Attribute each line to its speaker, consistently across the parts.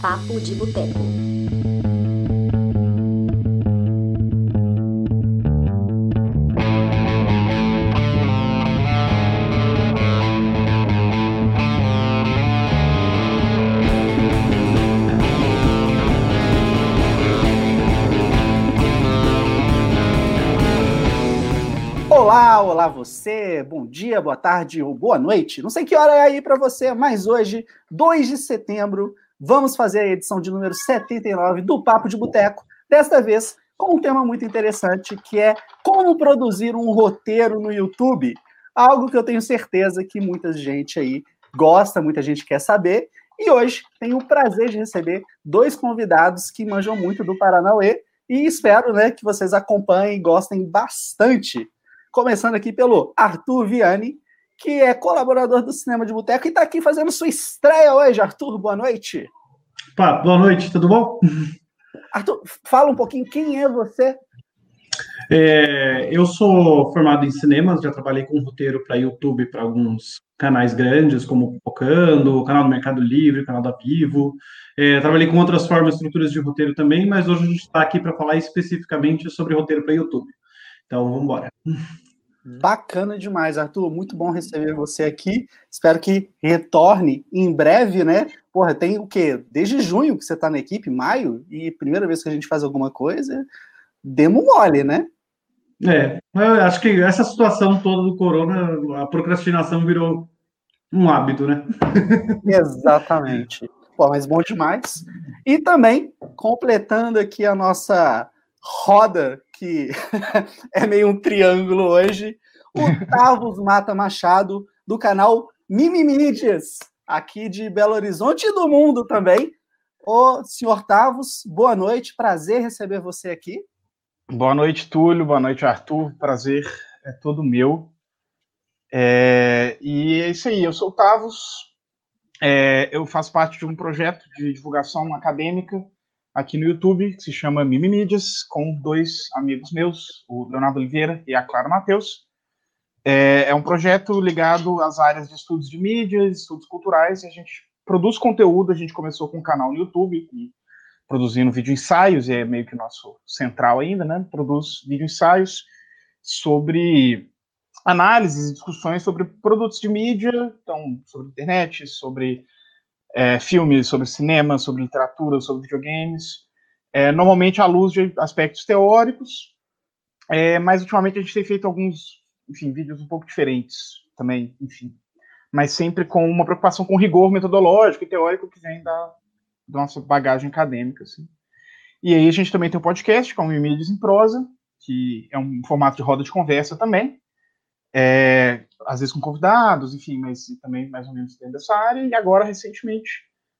Speaker 1: Papo de Boteco.
Speaker 2: Olá, olá você, bom dia, boa tarde ou boa noite. Não sei que hora é aí para você, mas hoje, 2 de setembro, vamos fazer a edição de número 79 do Papo de Boteco. Desta vez com um tema muito interessante, que é como produzir um roteiro no YouTube. Algo que eu tenho certeza que muita gente aí gosta, muita gente quer saber. E hoje tenho o prazer de receber dois convidados que manjam muito do Paranauê e espero né, que vocês acompanhem e gostem bastante. Começando aqui pelo Arthur Viane, que é colaborador do Cinema de Boteco e está aqui fazendo sua estreia hoje. Arthur, boa noite.
Speaker 3: Pá, boa noite, tudo bom?
Speaker 2: Arthur, fala um pouquinho quem é você.
Speaker 3: É, eu sou formado em cinemas, já trabalhei com roteiro para YouTube, para alguns canais grandes, como Focando, o canal do Mercado Livre, o canal da Vivo. É, trabalhei com outras formas, estruturas de roteiro também, mas hoje a gente está aqui para falar especificamente sobre roteiro para YouTube. Então, vamos embora.
Speaker 2: Bacana demais, Arthur. Muito bom receber você aqui. Espero que retorne em breve, né? Porra, tem o quê? Desde junho que você está na equipe, maio, e primeira vez que a gente faz alguma coisa, demo mole, né?
Speaker 3: É, eu acho que essa situação toda do corona, a procrastinação virou um hábito, né?
Speaker 2: Exatamente. Pô, mas bom demais. E também, completando aqui a nossa roda, que é meio um triângulo hoje, o Tavos Mata Machado, do canal Mimimídias, aqui de Belo Horizonte e do mundo também. Ô, senhor Tavos, boa noite, prazer receber você aqui.
Speaker 4: Boa noite, Túlio, boa noite, Arthur, prazer é todo meu. É, e é isso aí, eu sou o Tavos, é, eu faço parte de um projeto de divulgação acadêmica aqui no YouTube, que se chama Mimimídias, com dois amigos meus, o Leonardo Oliveira e a Clara Matheus. É, é, um projeto ligado às áreas de estudos de mídias, estudos culturais, e a gente produz conteúdo, a gente começou com um canal no YouTube, produzindo vídeo ensaios, e é meio que o nosso central ainda, né? Produz vídeo ensaios sobre análises e discussões sobre produtos de mídia, então, sobre internet, sobre é, filmes, sobre cinema, sobre literatura, sobre videogames, é, normalmente à luz de aspectos teóricos, é, mas ultimamente a gente tem feito alguns, enfim, vídeos um pouco diferentes também, enfim, mas sempre com uma preocupação com rigor metodológico e teórico que vem da, da nossa bagagem acadêmica, assim. E aí a gente também tem um podcast, com o Mídias em Prosa, que é um formato de roda de conversa também, é, às vezes com convidados, enfim, mas também mais ou menos dentro dessa área. E agora, recentemente,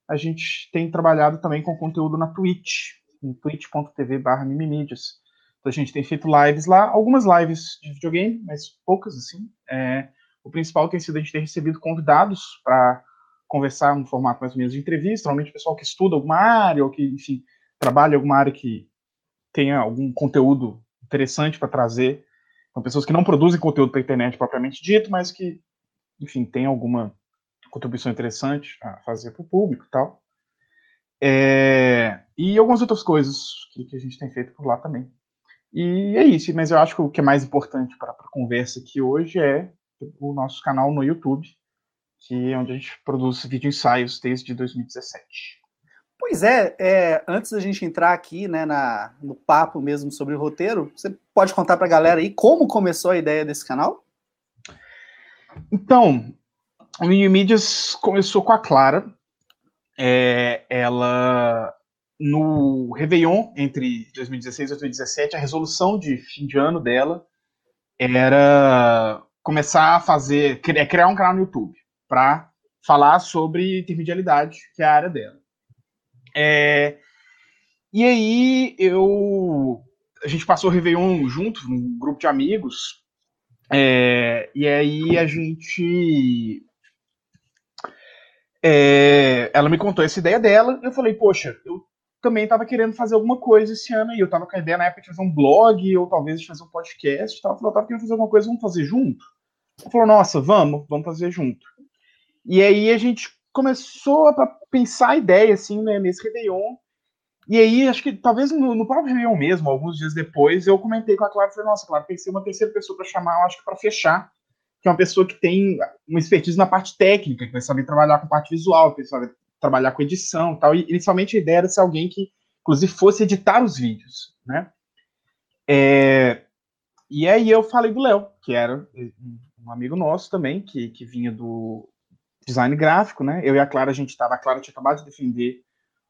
Speaker 4: a gente tem trabalhado também com conteúdo na Twitch, em twitch.tv barra mimimídias. Então a gente tem feito lives lá, algumas lives de videogame, mas poucas, assim. É, o principal tem sido a gente ter recebido convidados para conversar no formato mais ou menos de entrevista, normalmente pessoal que estuda alguma área, ou que, enfim, trabalha alguma área que tenha algum conteúdo interessante para trazer são pessoas que não produzem conteúdo para a internet propriamente dito, mas que, enfim, tem alguma contribuição interessante a fazer para o público e tal. É, e algumas outras coisas que, que, a gente tem feito por lá também. E é isso, mas eu acho que o que é mais importante para a conversa aqui hoje é o nosso canal no YouTube, que é onde a gente produz vídeo ensaios desde 2017.
Speaker 2: Pois é, é, antes da gente entrar aqui né, na, no papo mesmo sobre o roteiro, você pode contar para a galera aí como começou a ideia desse canal?
Speaker 4: Então, o Mini Mídias começou com a Clara. É, ela, no Réveillon, entre 2016 e 2017, a resolução de fim de ano dela era começar a fazer, criar um canal no YouTube para falar sobre intermedialidade, que é a área dela. É, e aí eu a gente passou o Réveillon junto, num grupo de amigos. É, e aí a gente. É, ela me contou essa ideia dela, e eu falei, poxa, eu também estava querendo fazer alguma coisa esse ano aí. Eu estava com a ideia na época de fazer um blog, ou talvez de fazer um podcast. Tal. Eu eu tava querendo fazer alguma coisa, vamos fazer junto? Ela falou, nossa, vamos, vamos fazer junto. E aí a gente começou a pensar a ideia, assim, né, nesse Réveillon. E aí, acho que talvez no, no próprio Réveillon mesmo, alguns dias depois, eu comentei com a Clara, falei, nossa, Clara, pensei uma terceira pessoa para chamar, acho que para fechar, que é uma pessoa que tem uma expertise na parte técnica, que vai saber trabalhar com parte visual, que vai saber trabalhar com edição tal. E inicialmente a ideia era ser alguém que, inclusive, fosse editar os vídeos, né? É, e aí eu falei do Léo, que era um amigo nosso também, que, que vinha do design gráfico, né? Eu e a Clara, a gente estava, a Clara tinha acabado de defender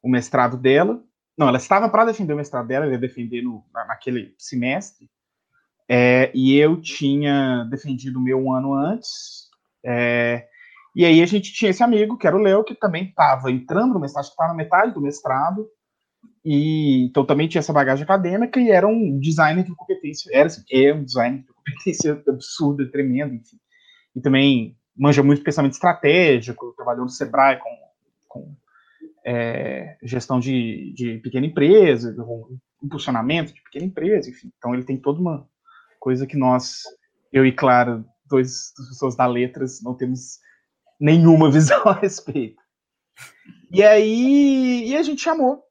Speaker 4: o mestrado dela. Não, ela estava para defender o mestrado dela, ela ia defender no, naquele semestre. É, e eu tinha defendido o meu um ano antes. É, e aí a gente tinha esse amigo, que era o Léo, que também estava entrando no mestrado, estava na metade do mestrado, e então também tinha essa bagagem acadêmica e era um designer de competência, era assim, é um designer de competência absurda, tremendo, enfim. E também manja muito pensamento estratégico, trabalhou no Sebrae com, com é, gestão de, de pequena empresa, impulsionamento de pequena empresa, enfim. Então ele tem toda uma coisa que nós, eu e Clara, dois pessoas da letras, não temos nenhuma visão a respeito. E aí e a gente chamou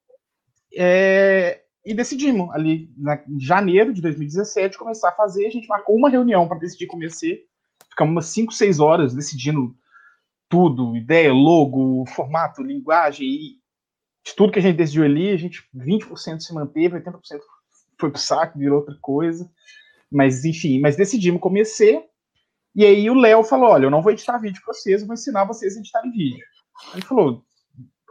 Speaker 4: é, e decidimos ali em janeiro de 2017 começar a fazer. A gente marcou uma reunião para decidir ser. Ficamos umas 5, 6 horas decidindo tudo, ideia, logo, formato, linguagem e de tudo que a gente decidiu ali, a gente 20% se manteve, 80% foi pro saco, virou outra coisa. Mas enfim, mas decidimos começar. E aí o Léo falou: "Olha, eu não vou editar vídeo para vocês, eu vou ensinar vocês a editar vídeo". Ele falou: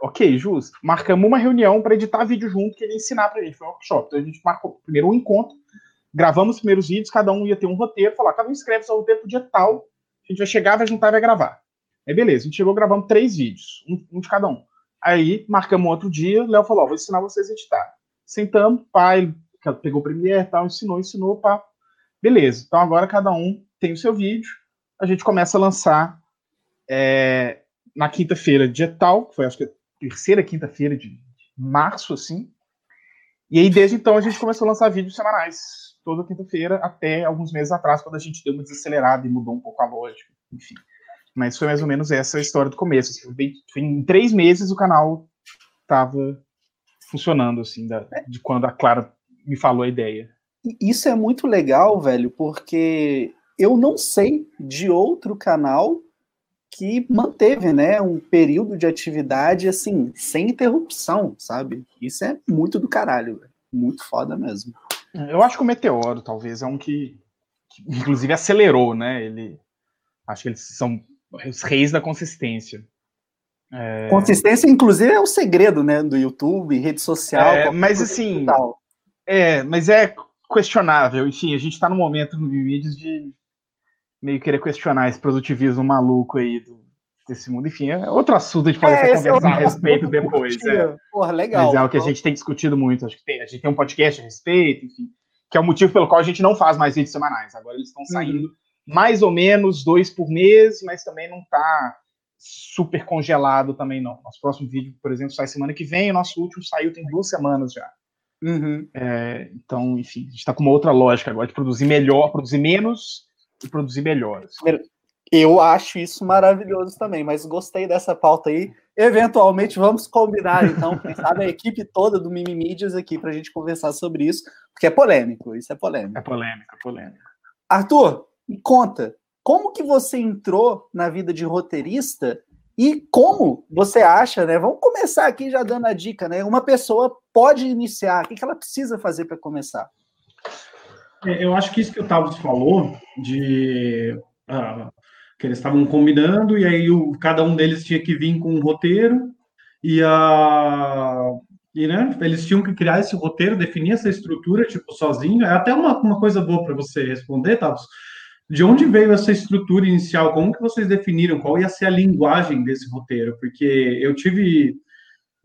Speaker 4: ok, justo. Marcamos uma reunião para editar vídeo junto, que ele ia ensinar pra gente. Foi um workshop. Então a gente marcou primeiro um encontro, gravamos os primeiros vídeos, cada um ia ter um roteiro, falar, cada um escreve seu roteiro pro dia tal, a gente vai chegar, vai juntar vai gravar. Aí beleza, a gente chegou, gravamos três vídeos, um, de cada um. Aí marcamos outro dia, o Léo falou, ó, vou ensinar vocês a editar. Sentamos, pai, pegou o Premiere tal, ensinou, ensinou, pá. Beleza, então agora cada um tem o seu vídeo, a gente começa a lançar é, na quinta-feira, dia tal, que foi acho que terceira quinta-feira de março, assim. E aí, desde então, a gente começou a lançar vídeos semanais, toda quinta-feira, até alguns meses atrás, quando a gente deu uma desacelerada e mudou um pouco a lógica, enfim. Mas foi mais ou menos essa a história do começo. Assim, em três meses o canal estava funcionando, assim, da, de quando a Clara me falou a ideia.
Speaker 2: Isso é muito legal, velho, porque eu não sei de outro canal que manteve, né, um período de atividade assim, sem interrupção, sabe? Isso é muito do caralho, véio. muito foda mesmo.
Speaker 4: Eu acho que o Meteoro talvez é um que, que inclusive acelerou, né? Ele acho que eles são os reis da consistência.
Speaker 2: É... Consistência, inclusive, é o segredo, né, do YouTube, rede social.
Speaker 4: É, mas assim, é, mas é questionável. Enfim, a gente está no momento no vídeos de meio querer questionar esse produtivismo maluco aí do, desse mundo. Enfim, é outro assunto de fazer é, essa conversar é a respeito depois. É.
Speaker 2: Porra, legal.
Speaker 4: Mas é o que a gente tem discutido muito. Acho que tem, a gente tem um podcast a respeito, enfim, que é o motivo pelo qual a gente não faz mais vídeos semanais. Agora eles estão uhum. saindo uhum. mais ou menos dois por mês, mas também não está super congelado também não. Nosso próximo vídeo, por exemplo, sai semana que vem, o nosso último saiu tem duas semanas já. Uhum. É, então, enfim, a gente está com uma outra lógica agora de produzir melhor, produzir menos e produzir melhor.
Speaker 2: Eu acho isso maravilhoso também, mas gostei dessa pauta aí. Eventualmente vamos combinar, então, quem sabe a equipe toda do Mimimídias aqui para a gente conversar sobre isso, porque é polêmico, isso é polêmico.
Speaker 4: É polêmico, é polêmico.
Speaker 2: Arthur, me conta, como que você entrou na vida de roteirista e como você acha, né? Vamos começar aqui já dando a dica, né? Uma pessoa pode iniciar, o que ela precisa fazer para começar?
Speaker 3: É, eu acho que isso que o Tavos falou, de ah, que eles estavam combinando, e aí o, cada um deles tinha que vir com um roteiro, e, a, e né, eles tinham que criar esse roteiro, definir essa estrutura, tipo, sozinho. É até uma, uma coisa boa para você responder, Tavos. De onde veio essa estrutura inicial? Como que vocês definiram? Qual ia ser a linguagem desse roteiro? Porque eu tive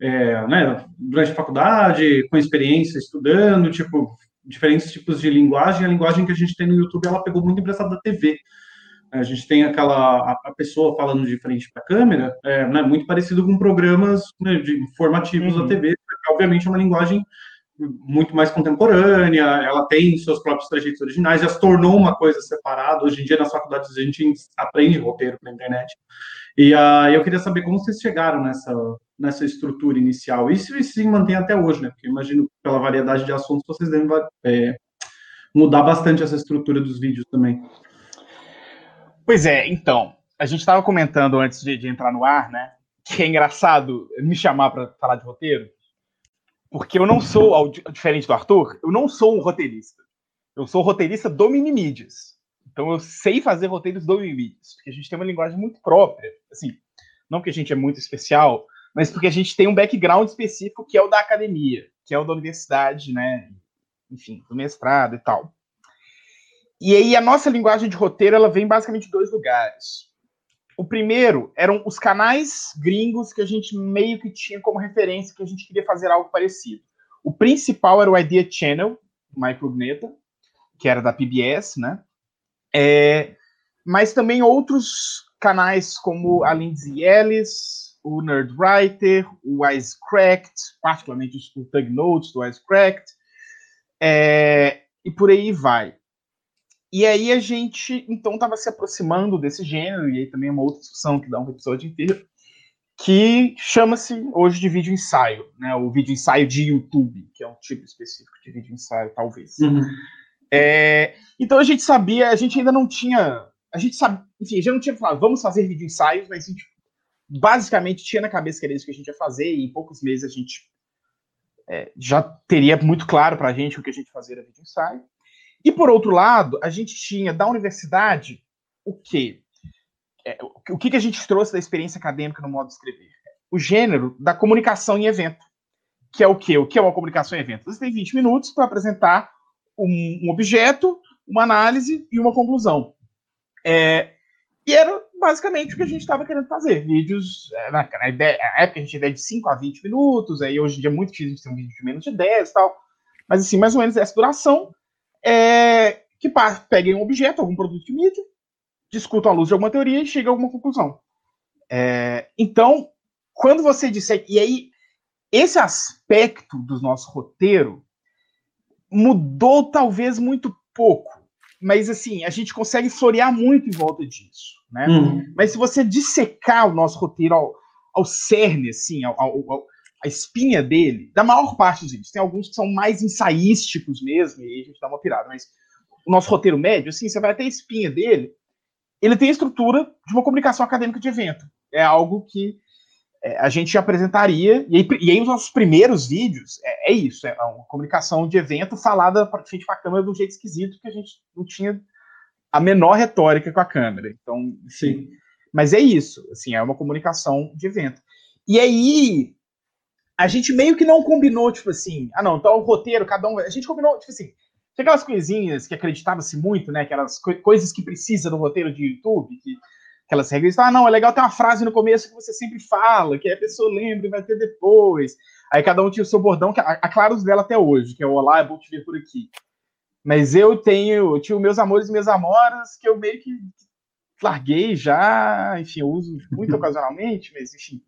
Speaker 3: é, né, durante a faculdade, com experiência estudando, tipo, diferentes tipos de linguagem. A linguagem que a gente tem no YouTube, ela pegou muito emprestada da TV. A gente tem aquela a, pessoa falando de frente para a câmera, é, né, muito parecido com programas né, de, informativos uhum. da TV, que obviamente é uma linguagem muito mais contemporânea, ela tem seus próprios trajetos originais, já se tornou uma coisa separada. Hoje em dia, nas faculdades, a gente aprende roteiro pela internet. E uh, eu queria saber como vocês chegaram nessa, nessa estrutura inicial. E se se mantém até hoje, né? Porque imagino pela variedade de assuntos, vocês devem é, mudar bastante essa estrutura dos vídeos também.
Speaker 4: Pois é, então, a gente estava comentando antes de, de, entrar no ar, né? Que é engraçado me chamar para falar de roteiro, porque eu não sou, diferente do Arthur, eu não sou um roteirista. Eu sou roteirista do Minimídias. Então eu sei fazer roteiros do Minimídias, porque a gente tem uma linguagem muito própria. Assim, não que a gente é muito especial, mas porque a gente tem um background específico que é o da academia, que é o da universidade, né? Enfim, do mestrado e tal. E aí a nossa linguagem de roteiro ela vem basicamente de dois lugares. O primeiro eram os canais gringos que a gente meio que tinha como referência que a gente queria fazer algo parecido. O principal era o Idea Channel, Mike Rugneta, que era da PBS, né? É, mas também outros canais como a Lindsay Ellis, o Nerdwriter, o Wisecracked, particularmente o Tug Notes do Wisecracked, é, e por aí vai. E aí a gente, então, estava se aproximando desse gênero, e aí também é uma outra discussão que dá um episódio inteiro, que chama-se hoje de vídeo ensaio, né? O vídeo ensaio de YouTube, que é um tipo específico de vídeo ensaio, talvez. Uhum. É, então a gente sabia, a gente ainda não tinha, a gente sabe, enfim, já não tinha falado, vamos fazer vídeo ensaios, mas a gente basicamente tinha na cabeça que era isso que a gente ia fazer, e em poucos meses a gente é, já teria muito claro para a gente o que a gente fazia era vídeo ensaio. E por outro lado, a gente tinha da universidade o quê? É, o que, que a gente trouxe da experiência acadêmica no modo de escrever? O gênero da comunicação em evento. Que é o quê? O que é uma comunicação em evento? Você tem 20 minutos para apresentar um, objeto, uma análise e uma conclusão. É, e era basicamente o que a gente estava querendo fazer. Vídeos, é, na, na, ideia, na época a gente tinha de 5 a 20 minutos, aí hoje em dia é muito difícil a gente ter um vídeo de menos de 10 e tal. Mas assim, mais ou menos essa duração é, que peguem um objeto, algum produto de mídia, discutam a luz de alguma teoria e chegam a alguma conclusão. É, então, quando você disser. E aí, esse aspecto do nosso roteiro mudou talvez muito pouco. Mas assim, a gente consegue florear muito em volta disso. Né? Uhum. Mas se você dissecar o nosso roteiro ao, ao cerne, assim, ao, ao, ao a espinha dele, da maior parte dos vídeos. Tem alguns que são mais ensaísticos mesmo, e aí a gente dá uma pirada, mas o nosso roteiro médio, assim, você vai até a espinha dele, ele tem a estrutura de uma comunicação acadêmica de evento. É algo que é, a gente apresentaria, e aí, e aí, os nossos primeiros vídeos é, é, isso, é uma comunicação de evento falada para frente para a câmera de um jeito esquisito, que a gente não tinha a menor retórica com a câmera. Então, sim. Mas é isso, assim, é uma comunicação de evento. E aí, a gente meio que não combinou, tipo assim, ah não, então o roteiro, cada um. A gente combinou, tipo assim, tinha aquelas coisinhas que acreditava-se muito, né? Aquelas co coisas que precisa no roteiro de YouTube, que, aquelas regras, ah, não, é legal ter uma frase no começo que você sempre fala, que a pessoa lembra e vai ter depois. Aí cada um tinha o seu bordão, que a, a Claros dela até hoje, que é o Olá, é bom te ver por aqui. Mas eu tenho, eu tinha meus amores e minhas amoras que eu meio que larguei já, enfim, eu uso muito ocasionalmente, mas enfim,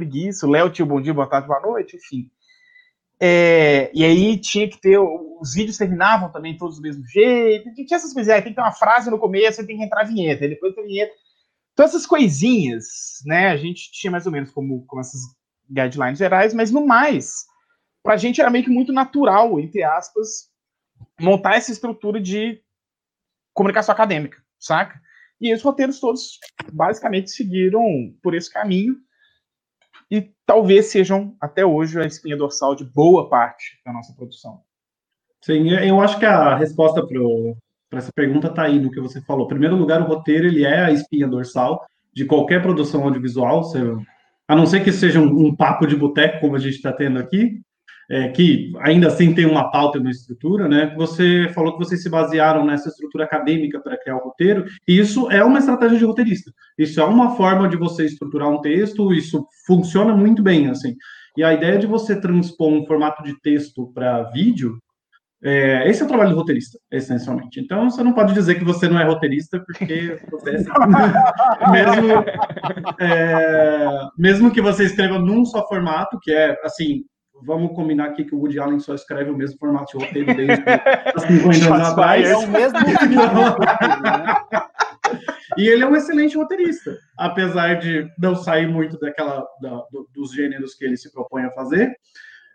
Speaker 4: preguiça. O Léo tinha bom dia, boa tarde, boa noite, enfim. É, e aí tinha que ter. Os vídeos terminavam também todos do mesmo jeito. Tinha essas coisas. Aí tem que ter uma frase no começo, aí tem que entrar a vinheta. Aí depois tem a vinheta. Então, essas coisinhas, né? A gente tinha mais ou menos como, como essas guidelines gerais, mas no mais, pra gente era meio que muito natural, entre aspas, montar essa estrutura de comunicação acadêmica, saca? E os roteiros todos basicamente seguiram por esse caminho talvez sejam até hoje a espinha dorsal de boa parte da nossa produção.
Speaker 3: Sim, eu acho que a resposta para essa pergunta está aí no que você falou. Em primeiro lugar, o roteiro ele é a espinha dorsal de qualquer produção audiovisual, a não ser que seja um, um papo de boteco, como a gente está tendo aqui, é, que ainda assim tem uma pauta e uma estrutura, né? Você falou que vocês se basearam nessa estrutura acadêmica para criar o roteiro, e isso é uma estratégia de roteirista. Isso é uma forma de você estruturar um texto, isso funciona muito bem, assim. E a ideia de você transpor um formato de texto para vídeo, é, esse é o trabalho do roteirista, essencialmente. Então, você não pode dizer que você não é roteirista, porque é mesmo, é, mesmo que você escreva num só formato, que é, assim, vamos combinar aqui que o Woody Allen só escreve o mesmo formato de roteiro desde 50 anos atrás.
Speaker 2: É o mesmo.
Speaker 3: E ele é um excelente roteirista, apesar de não sair muito daquela da, do, dos gêneros que ele se propõe a fazer.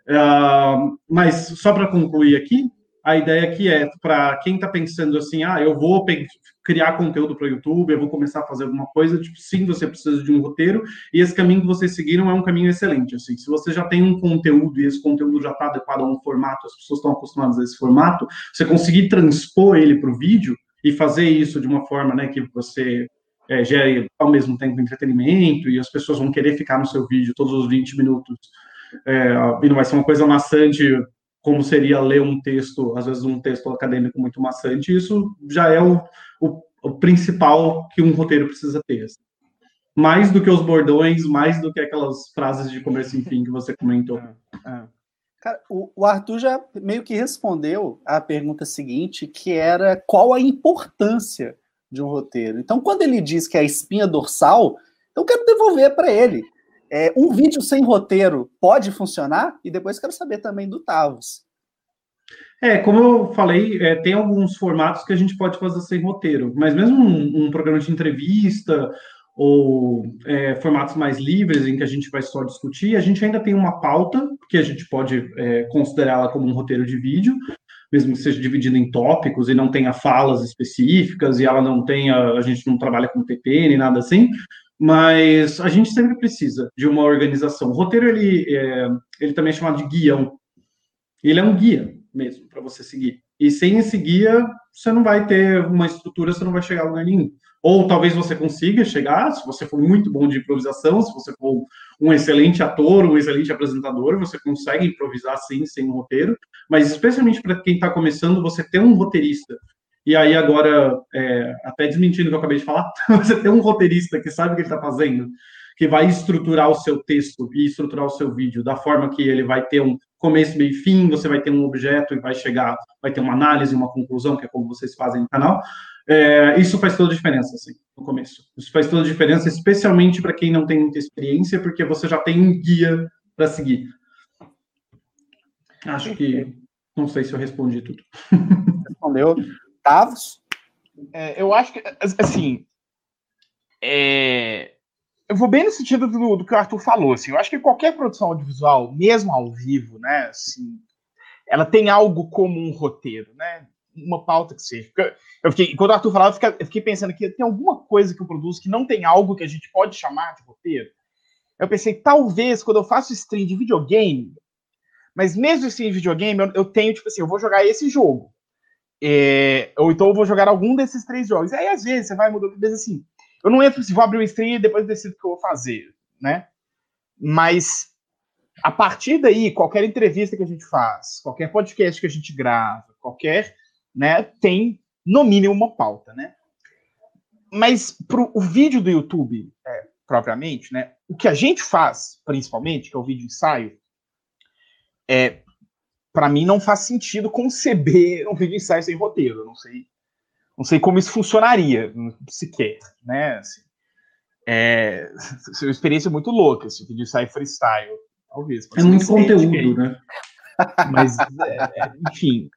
Speaker 3: Uh, mas só para concluir aqui, a ideia aqui é para quem está pensando assim, ah, eu vou criar conteúdo para o YouTube, eu vou começar a fazer alguma coisa, tipo, sim, você precisa de um roteiro, e esse caminho que vocês seguiram é um caminho excelente, assim, se você já tem um conteúdo e esse conteúdo já está adequado a um formato, as pessoas estão acostumadas a esse formato, você conseguir transpor ele para o vídeo e fazer isso de uma forma, né, que você é, gere ao mesmo tempo entretenimento e as pessoas vão querer ficar no seu vídeo todos os 20 minutos, é, e não vai ser uma coisa maçante como seria ler um texto, às vezes um texto acadêmico muito maçante, isso já é o, o, o principal que um roteiro precisa ter. Assim. Mais do que os bordões, mais do que aquelas frases de começo e fim que você comentou. É, é.
Speaker 2: Cara, o, Arthur já meio que respondeu a pergunta seguinte, que era qual a importância de um roteiro. Então, quando ele diz que é a espinha dorsal, eu quero devolver para ele. É, um vídeo sem roteiro pode funcionar? E depois quero saber também do Tavos.
Speaker 3: É, como eu falei, é, tem alguns formatos que a gente pode fazer sem roteiro, mas mesmo um, um programa de entrevista ou é, formatos mais livres em que a gente vai só discutir, a gente ainda tem uma pauta que a gente pode é, considerá-la como um roteiro de vídeo, mesmo que seja dividido em tópicos e não tenha falas específicas e ela não tenha, a gente não trabalha com TP nem nada assim, mas a gente sempre precisa de uma organização. O roteiro, ele, é, ele também é chamado de guião. Ele é um guia mesmo para você seguir. E sem esse guia, você não vai ter uma estrutura, você não vai chegar a lugar nenhum. Ou talvez você consiga chegar, se você for muito bom de improvisação, se você for um excelente ator, um excelente apresentador, você consegue improvisar sim, sem um roteiro. Mas especialmente para quem está começando, você ter um roteirista e aí, agora, é, até desmentindo o que eu acabei de falar, você tem um roteirista que sabe o que ele está fazendo, que vai estruturar o seu texto e estruturar o seu vídeo da forma que ele vai ter um começo, meio e fim, você vai ter um objeto e vai chegar, vai ter uma análise, uma conclusão, que é como vocês fazem no canal. É, isso faz toda a diferença, assim, no começo. Isso faz toda a diferença, especialmente para quem não tem muita experiência, porque você já tem um guia para seguir. Acho que. Não sei se eu respondi tudo.
Speaker 2: Respondeu centavos?
Speaker 4: É, eu acho que, assim, é, eu vou bem no sentido do, do, que o Arthur falou, assim, eu acho que qualquer produção audiovisual, mesmo ao vivo, né, assim, ela tem algo como um roteiro, né, uma pauta que seja. Eu fiquei, quando o Arthur falava, eu fiquei pensando que tem alguma coisa que eu produzo que não tem algo que a gente pode chamar de roteiro. Eu pensei, talvez, quando eu faço stream de videogame, mas mesmo stream de videogame, eu, eu tenho, tipo assim, eu vou jogar esse jogo. É, ou então eu vou jogar algum desses três jogos. Aí às vezes você vai mudando, mas assim, eu não entro se vou abrir o stream e depois decido o que eu vou fazer, né? Mas a partir daí, qualquer entrevista que a gente faz, qualquer podcast que a gente grava, qualquer, né, tem no mínimo uma pauta, né? Mas pro o vídeo do YouTube, é, propriamente, né, o que a gente faz, principalmente, que é o vídeo ensaio, é para mim não faz sentido conceber um vídeo ensaio sem roteiro. Não sei, não sei como isso funcionaria sequer, né? Assim, é, é uma experiência muito louca, esse assim, vídeo ensaio freestyle, talvez.
Speaker 3: É muito conteúdo, né?
Speaker 4: Mas, é, é, enfim,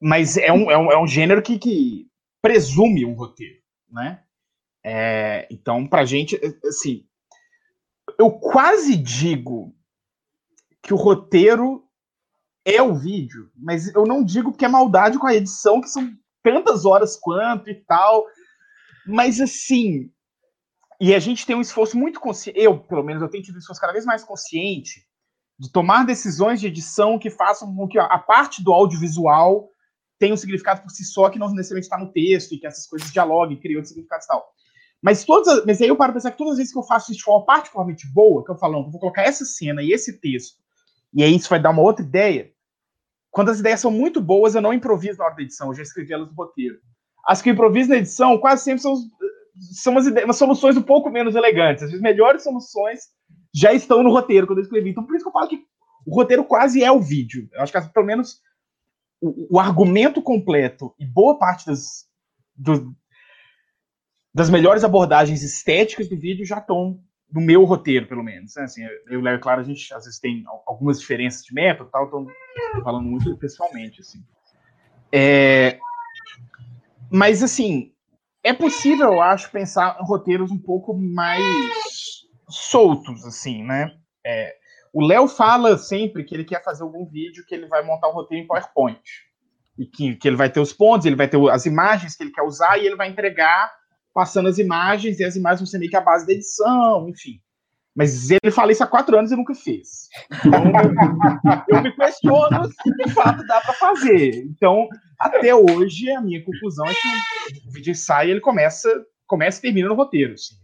Speaker 4: mas é um, é um, é um gênero que, que presume um roteiro, né? É, então, pra gente, assim, eu quase digo que o roteiro é o vídeo, mas eu não digo que é maldade com a edição, que são tantas horas quanto e tal. Mas assim, e a gente tem um esforço muito consciente, eu, pelo menos, eu tenho tido um esforço cada vez mais consciente de tomar decisões de edição que façam com que a parte do audiovisual tenha um significado por si só, que não necessariamente está no texto, e que essas coisas dialoguem, criam outros significados e tal. Mas, todas, mas aí eu paro para pensar que todas as vezes que eu faço isso de forma particularmente boa, que eu falo, eu vou colocar essa cena e esse texto, e aí isso vai dar uma outra ideia, quando as ideias são muito boas, eu não improviso na hora da edição, eu já escrevi elas no roteiro. As que eu improviso na edição, quase sempre são, são umas, ideias, umas soluções um pouco menos elegantes. As melhores soluções já estão no roteiro quando eu escrevi. Então, por isso que eu falo que o roteiro quase é o vídeo. Eu acho que pelo menos o, o argumento completo e boa parte das, do, das melhores abordagens estéticas do vídeo já estão do meu roteiro, pelo menos. Né? Assim, eu e o Léo, claro, a gente às vezes tem algumas diferenças de método tal, então falando muito pessoalmente, assim. É, mas, assim, é possível, eu acho, pensar roteiros um pouco mais soltos, assim, né? É, o Léo fala sempre que ele quer fazer algum vídeo que ele vai montar um roteiro em PowerPoint. E que, que ele vai ter os pontos, ele vai ter as imagens que ele quer usar e ele vai entregar passando as imagens, e as imagens vão ser meio que a base da edição, enfim. Mas ele fala isso há quatro anos e nunca fez. Então, eu me questiono se de fato dá para fazer. Então, até hoje, a minha conclusão é que o vídeo sai e ele começa, começa e termina no roteiro. Assim.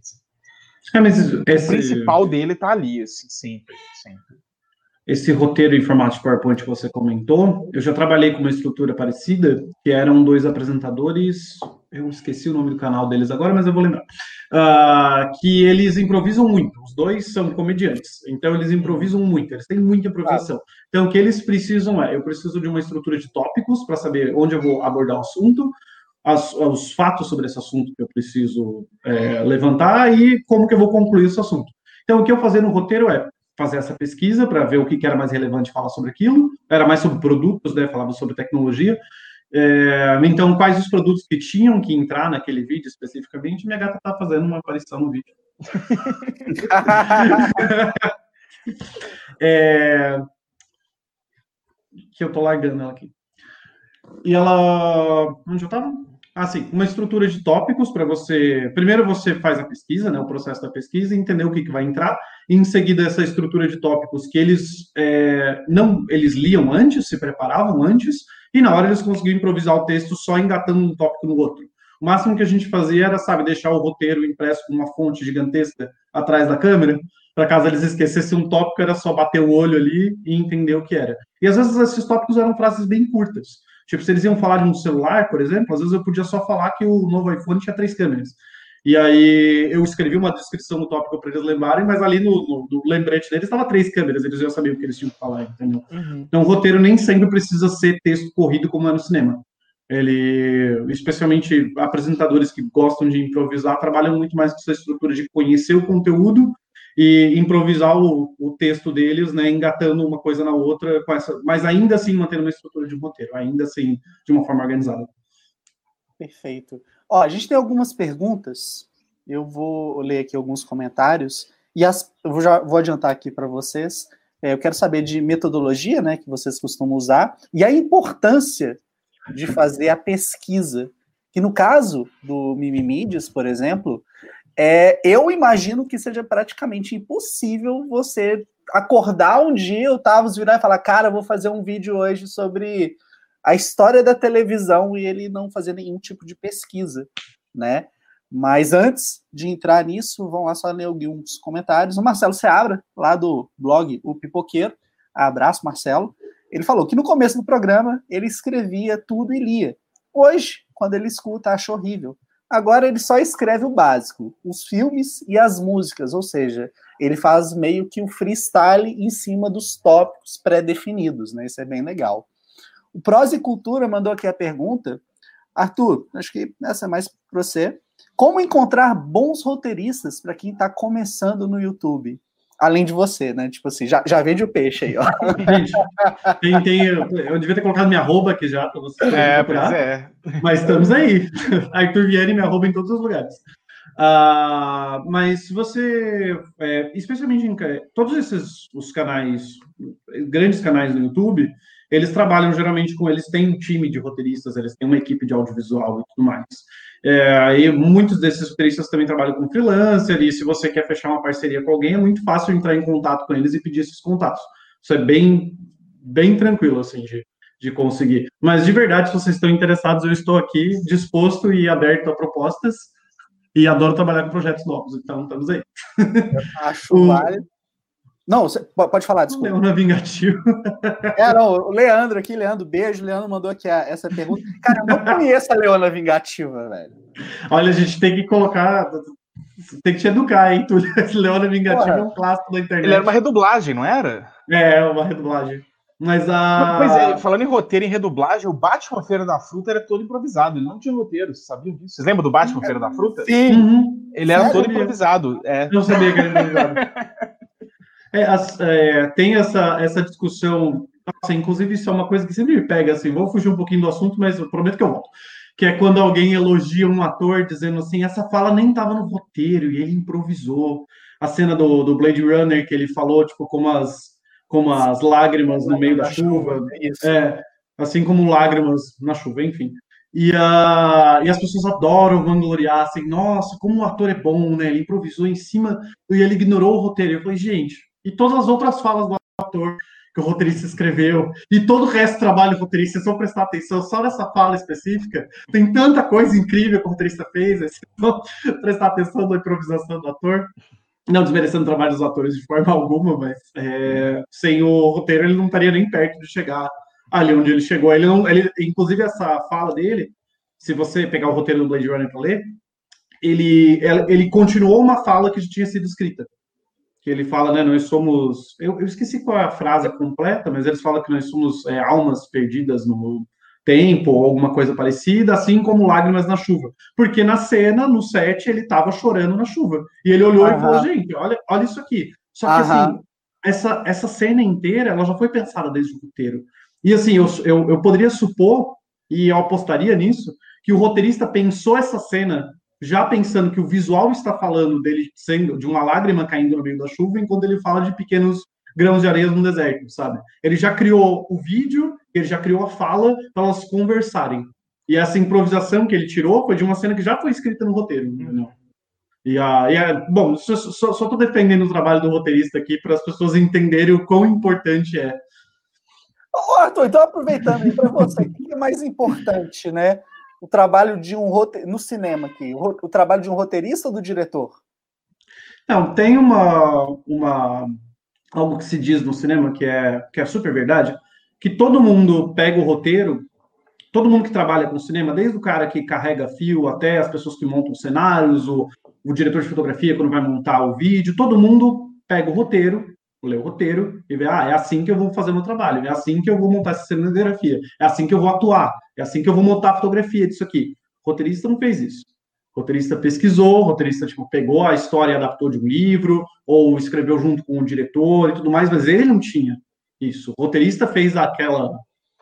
Speaker 3: É, mas esse...
Speaker 4: O principal dele está ali, assim, sempre, sempre
Speaker 3: esse roteiro em formato de PowerPoint que você comentou, eu já trabalhei com uma estrutura parecida, que eram dois apresentadores, eu esqueci o nome do canal deles agora, mas eu vou lembrar, uh, que eles improvisam muito, os dois são comediantes, então eles improvisam muito, eles têm muita improvisação. Então, o que eles precisam é, eu preciso de uma estrutura de tópicos para saber onde eu vou abordar o assunto, as, os fatos sobre esse assunto que eu preciso é, levantar e como que eu vou concluir esse assunto. Então, o que eu fazer no roteiro é, fazer essa pesquisa para ver o que, que, era mais relevante falar sobre aquilo. Era mais sobre produtos, né? Falava sobre tecnologia. É, então, quais os produtos que tinham que entrar naquele vídeo especificamente? Minha gata está fazendo uma aparição no vídeo. é, que eu estou largando ela aqui. E ela. Onde eu estava? assim, uma estrutura de tópicos para você. Primeiro você faz a pesquisa, né, o processo da pesquisa, entender o que, que vai entrar. E em seguida essa estrutura de tópicos que eles é, não, eles liam antes, se preparavam antes, e na hora eles conseguiam improvisar o texto só engatando um tópico no outro. O máximo que a gente fazia era, sabe, deixar o roteiro impresso com uma fonte gigantesca atrás da câmera, para caso eles esquecessem um tópico, era só bater o olho ali e entender o que era. E às vezes esses tópicos eram frases bem curtas. Tipo, se eles iam falar de um celular, por exemplo, às vezes eu podia só falar que o novo iPhone tinha três câmeras. E aí eu escrevi uma descrição no tópico para eles lembrarem, mas ali no, no, no lembrete deles estava três câmeras, eles já sabiam o que eles tinham que falar, entendeu? Uhum. Então o roteiro nem sempre precisa ser texto corrido como é no cinema. Ele, especialmente apresentadores que gostam de improvisar, trabalham muito mais com essa estrutura de conhecer o conteúdo e improvisar o, o, texto deles, né, engatando uma coisa na outra, essa, mas ainda assim mantendo uma estrutura de roteiro, ainda assim de uma forma organizada.
Speaker 2: Perfeito. Ó, a gente tem algumas perguntas, eu vou ler aqui alguns comentários, e as, eu vou, já vou adiantar aqui para vocês, é, eu quero saber de metodologia, né, que vocês costumam usar, e a importância de fazer a pesquisa, que no caso do Mimimídias, por exemplo, é, eu imagino que seja praticamente impossível você acordar um dia, o Tavos virar e falar, cara, vou fazer um vídeo hoje sobre a história da televisão e ele não fazer nenhum tipo de pesquisa, né? Mas antes de entrar nisso, vamos lá só ler alguns comentários. O Marcelo Seabra, lá do blog O Pipoqueiro, abraço, Marcelo. Ele falou que no começo do programa ele escrevia tudo e lia. Hoje, quando ele escuta, acha horrível. Agora ele só escreve o básico, os filmes e as músicas, ou seja, ele faz meio que um freestyle em cima dos tópicos pré-definidos, né? Isso é bem legal. O Prosa e Cultura mandou aqui a pergunta. Arthur, acho que essa é mais para você. Como encontrar bons roteiristas para quem está começando no YouTube? além de você, né? Tipo assim, já, já vende o peixe aí, ó.
Speaker 3: tem, tem, eu devia ter colocado minha arroba aqui já para você.
Speaker 4: É, procurar, pois é.
Speaker 3: Mas estamos aí. Arthur Vieri me arroba em todos os lugares. Uh, mas se você, é, especialmente em todos esses os canais, grandes canais no YouTube, eles trabalham geralmente com eles têm um time de roteiristas, eles têm uma equipe de audiovisual e tudo mais. É, e muitos desses roteiristas também trabalham com freelancer, e se você quer fechar uma parceria com alguém, é muito fácil entrar em contato com eles e pedir esses contatos. Isso é bem, bem tranquilo, assim, de, de conseguir. Mas, de verdade, se vocês estão interessados, eu estou aqui disposto e aberto a propostas, e adoro trabalhar com projetos novos, então estamos aí.
Speaker 2: acho o... válido. Não, você pode falar, desculpa.
Speaker 3: Leandro Vingativo.
Speaker 2: É, não, o Leandro aqui, Leandro, beijo. Leandro mandou aqui a, essa pergunta. Cara, eu não conheço a Leona Vingativa, velho.
Speaker 3: Olha, a gente tem que colocar. Tem que te educar, hein, Túlio? Leona Vingativa Porra. é um clássico da internet.
Speaker 4: Ele era uma redublagem, não era?
Speaker 3: É, uma redublagem. Mas a.
Speaker 4: Pois é, falando em roteiro e em redublagem, o Batman Feira da Fruta era todo improvisado, ele não tinha roteiro, vocês sabiam disso? Vocês lembram do Batman Feira da Fruta?
Speaker 3: Sim. Uhum.
Speaker 4: Ele era todo improvisado. É.
Speaker 3: Eu sabia que ele era improvisado. é, é, tem essa, essa discussão. Nossa, inclusive, isso é uma coisa que sempre me pega, assim, vou fugir um pouquinho do assunto, mas eu prometo que eu volto. Que é quando alguém elogia um ator dizendo assim, essa fala nem estava no roteiro e ele improvisou. A cena do, do Blade Runner que ele falou, tipo, como as como as lágrimas no meio da chuva, é, assim como lágrimas na chuva, enfim. E, uh, e as pessoas adoram vangloriar, assim, nossa, como o ator é bom, né? Ele improvisou em cima e ele ignorou o roteiro. Eu falei, gente, e todas as outras falas do ator que o roteirista escreveu, e todo o resto do trabalho do roteirista, se eu prestar atenção só nessa fala específica, tem tanta coisa incrível que o roteirista fez, se eu prestar atenção na improvisação do ator, não desmerecendo o trabalho dos atores de forma alguma, mas é, sem o roteiro ele não estaria nem perto de chegar ali onde ele chegou. Ele não, ele, inclusive essa fala dele, se você pegar o roteiro do Blade Runner para ler, ele, ele continuou uma fala que já tinha sido escrita. Que ele fala, né, nós somos. Eu, eu esqueci qual é a frase completa, mas eles falam que nós somos é, almas perdidas no, tempo ou alguma coisa parecida, assim como Lágrimas na Chuva. Porque na cena, no set, ele estava chorando na chuva. E ele olhou uhum. e falou, gente, olha, olha isso aqui. Só que uhum. assim, essa, essa cena inteira, ela já foi pensada desde o roteiro. E assim, eu, eu, eu poderia supor, e eu apostaria nisso, que o roteirista pensou essa cena já pensando que o visual está falando dele sendo de uma lágrima caindo no meio da chuva, enquanto ele fala de pequenos grãos de areia no deserto, sabe? Ele já criou o vídeo ele já criou a fala para elas conversarem. E essa improvisação que ele tirou foi de uma cena que já foi escrita no roteiro, entendeu? E, a, e a, bom, só estou defendendo o trabalho do roteirista aqui para as pessoas entenderem o quão importante é.
Speaker 2: Ô, Arthur, então aproveitando para você, o que é mais importante, né? O trabalho de um roteirista, no cinema aqui, o, o, trabalho de um roteirista ou do diretor?
Speaker 3: Não, tem uma, uma algo que se diz no cinema que é, que é super verdade, que todo mundo pega o roteiro, todo mundo que trabalha com cinema, desde o cara que carrega fio até as pessoas que montam cenários, o, o diretor de fotografia quando vai montar o vídeo, todo mundo pega o roteiro, lê o roteiro e vê, ah, é assim que eu vou fazer meu trabalho, é assim que eu vou montar essa cenografia, é assim que eu vou atuar, é assim que eu vou montar a fotografia disso aqui. O roteirista não fez isso. O roteirista pesquisou, o roteirista tipo, pegou a história e adaptou de um livro, ou escreveu junto com o diretor e tudo mais, mas ele não tinha isso. O roteirista fez aquela,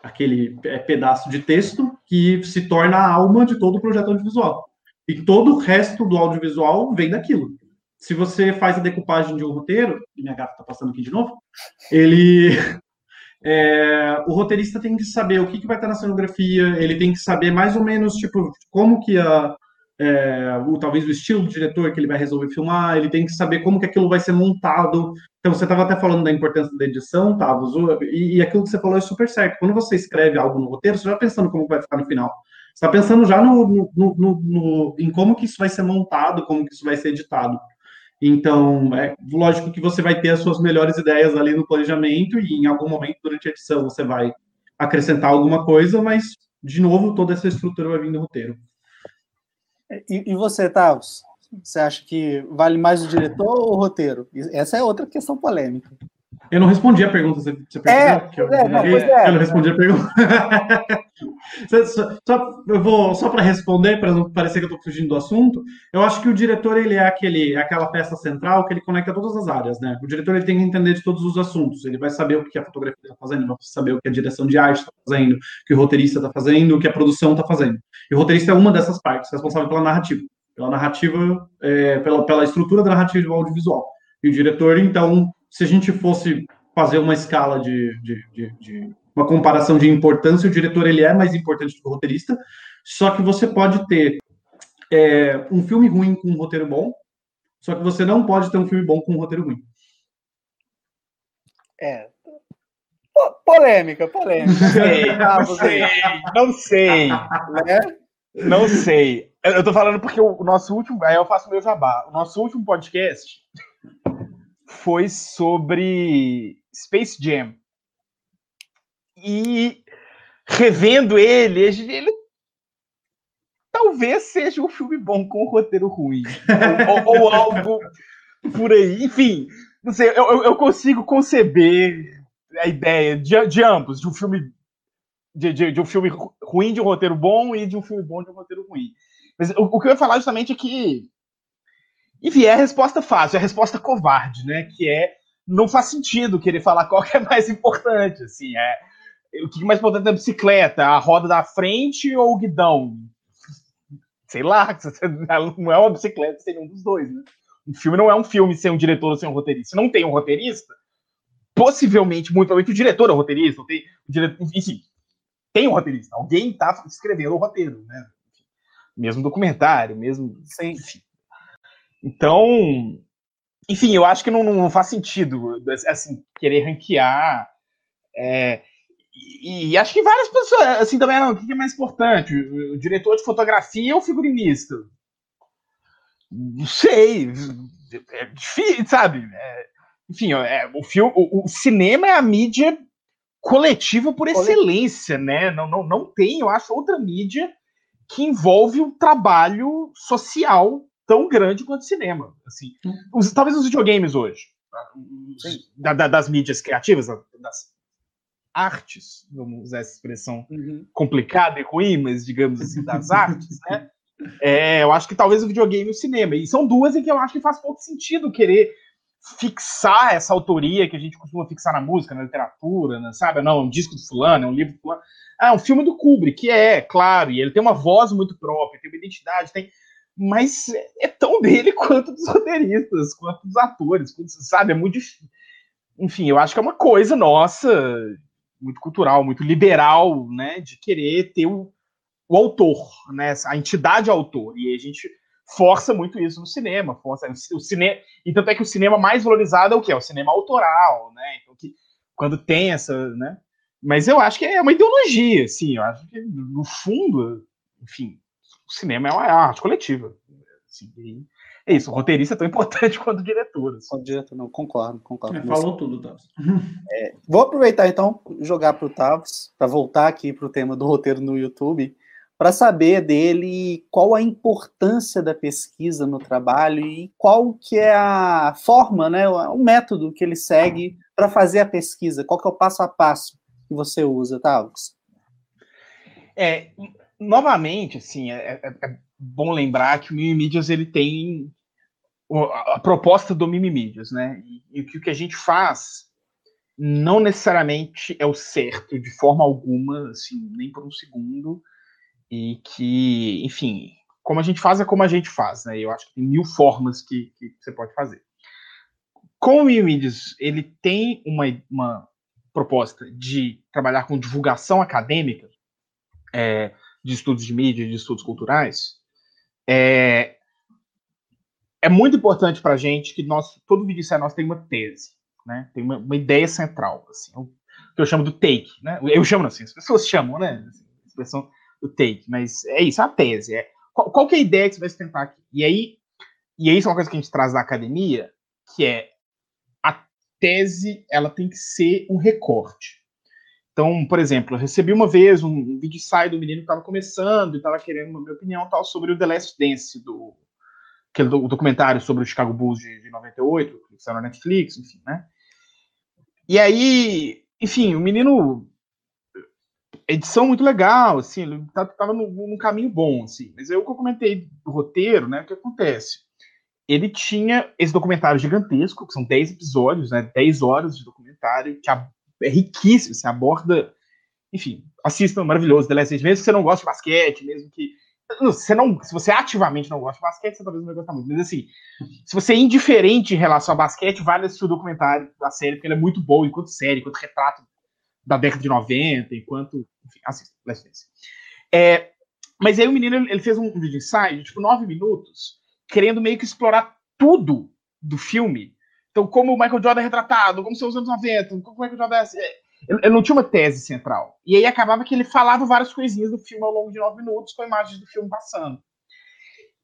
Speaker 3: aquele é, pedaço de texto que se torna a alma de todo o projeto audiovisual. E todo o resto do audiovisual vem daquilo. Se você faz a decupagem de um roteiro, e minha gata está passando aqui de novo, ele. É, o roteirista tem que saber o que, que vai estar na cenografia, ele tem que saber mais ou menos, tipo, como que a, é, o, talvez o estilo do diretor que ele vai resolver filmar, ele tem que saber como que aquilo vai ser montado. Então, você estava até falando da importância da edição, Tavos, e, e aquilo que você falou é super certo. Quando você escreve algo no roteiro, você já pensando como vai ficar no final. Você está pensando já no, no, no, no, em como que isso vai ser montado, como que isso vai ser editado. Então, é lógico que você vai ter as suas melhores ideias ali no planejamento e em algum momento durante a edição você vai acrescentar alguma coisa, mas, de novo, toda essa estrutura vai vir do roteiro.
Speaker 2: E, e você, Tavos? Você acha que vale mais o diretor ou o roteiro? Essa é outra questão polêmica.
Speaker 3: Eu não respondi a pergunta. Você, você
Speaker 2: é, eu, é, não, é.
Speaker 3: eu não respondi a pergunta. só, só, eu vou só para responder, para não parecer que eu estou fugindo do assunto. Eu acho que o diretor ele é aquele, aquela peça central que ele conecta todas as áreas, né? O diretor ele tem que entender de todos os assuntos. Ele vai saber o que a fotografia está fazendo, vai saber o que a direção de arte está fazendo, o que o roteirista está fazendo, o que a produção está fazendo. E o roteirista é uma dessas partes, responsável pela narrativa, pela narrativa, é, pela, pela estrutura da narrativa do audiovisual. E o diretor, então, se a gente fosse fazer uma escala de, de, de, de, uma comparação de importância, o diretor ele é mais importante do que o roteirista, só que você pode ter é, um filme ruim com um roteiro bom, só que você não pode ter um filme bom com um roteiro ruim.
Speaker 2: É. Polêmica, polêmica.
Speaker 4: Não sei, não sei, não sei. Né? Não sei. Eu tô falando porque o nosso último. Aí eu faço meu jabá. O nosso último podcast foi sobre Space Jam. E revendo ele, ele talvez seja um filme bom com um roteiro ruim. ou, ou, algo por aí. Enfim, não sei, eu, eu consigo conceber a ideia de, de ambos, de um filme de, de, de, um filme ruim de um roteiro bom e de um filme bom de um roteiro ruim. Mas o, o que eu ia falar justamente é que, enfim, é a resposta fácil, a resposta covarde, né? Que é não faz sentido querer falar qual que é mais importante, assim, é o que é mais importante é a bicicleta, a roda da frente ou o guidão? Sei lá, não é uma bicicleta, seria um dos dois, né? Um filme não é um filme sem um diretor ou sem um roteirista. Se não tem um roteirista, possivelmente, muito provavelmente, o diretor é o roteirista, tem, o diretor, enfim, tem um roteirista, alguém está escrevendo o roteiro, né? Mesmo documentário, mesmo. Enfim. Então, enfim, eu acho que não, não faz sentido assim, querer ranquear. É, e, e, acho que várias pessoas, assim, também, não, o que é mais importante? O, o diretor de fotografia ou o figurinista? Não sei. É difícil, sabe? É, enfim, é, o, filme, o, o, cinema é a mídia coletiva por excelência, né? Não, não, não tem, eu acho, outra mídia que envolve um trabalho social tão grande quanto o cinema. Assim, os, talvez os videogames hoje, da, da, das mídias criativas, das artes, vamos usar essa expressão uhum. complicada e ruim, mas digamos assim, das artes, né? É, eu acho que talvez o videogame e o cinema. E são duas em que eu acho que faz pouco sentido querer fixar essa autoria que a gente costuma fixar na música, na literatura, né, sabe? Não, é um disco do fulano, é um livro do fulano. Ah, é um filme do Kubrick, que é, claro, e ele tem uma voz muito própria, tem uma identidade, tem. Mas é tão dele quanto dos roteiristas, quanto dos atores, sabe? É muito difícil. Enfim, eu acho que é uma coisa nossa, muito cultural, muito liberal, né? De querer ter o, o autor, né? A entidade autor. E a gente força muito isso no cinema, força o cinema, e tanto é que o cinema mais valorizado é o que é o cinema autoral, né? Então que quando tem essa, né? Mas eu acho que é uma ideologia, assim, eu acho que no fundo, enfim, o cinema é uma arte coletiva. Assim, é isso, o roteirista é tão importante quanto o diretor.
Speaker 2: Assim. O diretor, não, concordo, concordo.
Speaker 3: É, falou tudo, Tavos.
Speaker 2: É, vou aproveitar então, jogar para o Tavos, para voltar aqui para o tema do roteiro no YouTube para saber dele qual a importância da pesquisa no trabalho e qual que é a forma, né, o método que ele segue para fazer a pesquisa, qual que é o passo a passo que você usa, tá,
Speaker 4: É, novamente, assim, é, é, é bom lembrar que o Mimimídias ele tem a proposta do Mimimídias, né, e, que o que a gente faz não necessariamente é o certo de forma alguma, assim, nem por um segundo, e que, enfim, como a gente faz é como a gente faz, né? Eu acho que tem mil formas que, que você pode fazer. Com o Mídias, ele tem uma, uma proposta de trabalhar com divulgação acadêmica é, de estudos de mídia, de estudos culturais. É, é muito importante para a gente que nós, todo vídeo é nós tem uma tese, né? Tem uma, uma ideia central, assim, o que eu chamo do take, né? Eu chamo assim, as pessoas chamam, né? Assim, expressão o take, mas é isso, a tese. É, qual, qual que é a ideia que você vai sustentar aqui? E aí, e isso é uma coisa que a gente traz da academia, que é a tese, ela tem que ser um recorte. Então, por exemplo, eu recebi uma vez um, vídeo sai do menino que estava começando e estava querendo uma minha opinião tal sobre o The Last Dance do aquele do, documentário sobre o Chicago Bulls de, de 98, que saiu na Netflix, enfim, né? E aí, enfim, o menino edição muito legal, assim, ele tá, tava num, num caminho bom, assim. Mas eu que eu comentei do roteiro, né, o que acontece? Ele tinha esse documentário gigantesco, que são 10 episódios, né, 10 horas de documentário, que é riquíssimo, assim, aborda, enfim, assista, maravilhoso, The Last Age, mesmo que você não goste de basquete, mesmo que você não, se você ativamente não gosta de basquete, você talvez não vai gostar muito. Mas assim, se você é indiferente em relação a basquete, vale assistir o documentário da série, porque ele é muito bom enquanto série, enquanto retrato da década de 90, enquanto. Enfim, assista, É, mas aí o menino ele fez um vídeo ensaio de tipo nove minutos, querendo meio que explorar tudo do filme. Então, como o Michael Jordan é retratado, como são os anos 90, como o Michael Jordan é. Assim, ele, ele não tinha uma tese central. E aí acabava que ele falava várias coisinhas do filme ao longo de nove minutos, com imagens do filme passando.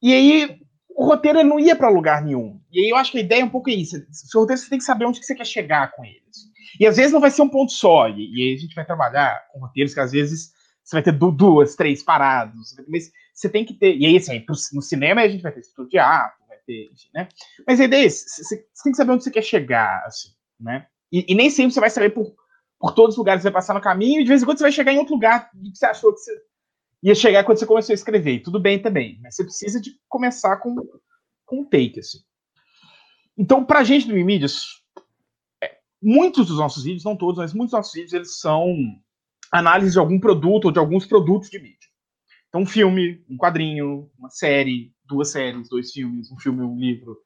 Speaker 4: E aí o roteiro não ia para lugar nenhum. E aí eu acho que a ideia é um pouco isso. O roteiro você tem que saber onde que você quer chegar com eles. E às vezes não vai ser um ponto só. E, e aí a gente vai trabalhar com roteiros que às vezes você vai ter duas, três paradas. Mas você tem que ter. E aí, assim, no cinema a gente vai ter estudo de ter. né? Mas a ideia é. Você, tem que saber onde você quer chegar, assim, né? E, e, nem sempre você vai saber por por todos os lugares que você vai passar no caminho, e de vez em quando você vai chegar em outro lugar que você achou que você ia chegar quando você começou a escrever. Tudo bem também, mas você precisa de começar com, com um take, assim. Então, pra gente do Mídias, é, muitos dos nossos vídeos, não todos, mas muitos dos nossos vídeos, eles são análise de algum produto ou de alguns produtos de mídia. Então, um filme, um quadrinho, uma série, duas séries, dois filmes, um filme, um livro,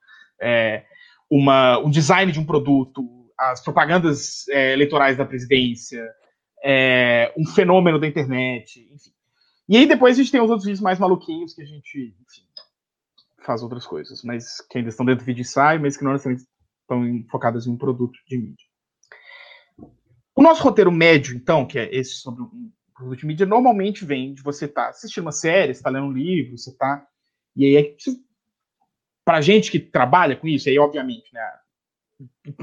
Speaker 4: é, uma, um design de um produto, as propagandas é, eleitorais da presidência, é, um fenômeno da internet, enfim. E aí depois a gente tem os outros vídeos mais maluquinhos que a gente, enfim, faz outras coisas, mas que ainda estão dentro do vídeo ensaio, mas que não necessariamente estão focadas em um produto de mídia. O nosso roteiro médio, então, que é esse sobre um produto de mídia, normalmente vem de você estar tá assistindo uma série, você está lendo um livro, você está. E aí, é para gente que trabalha com isso, aí, obviamente, né?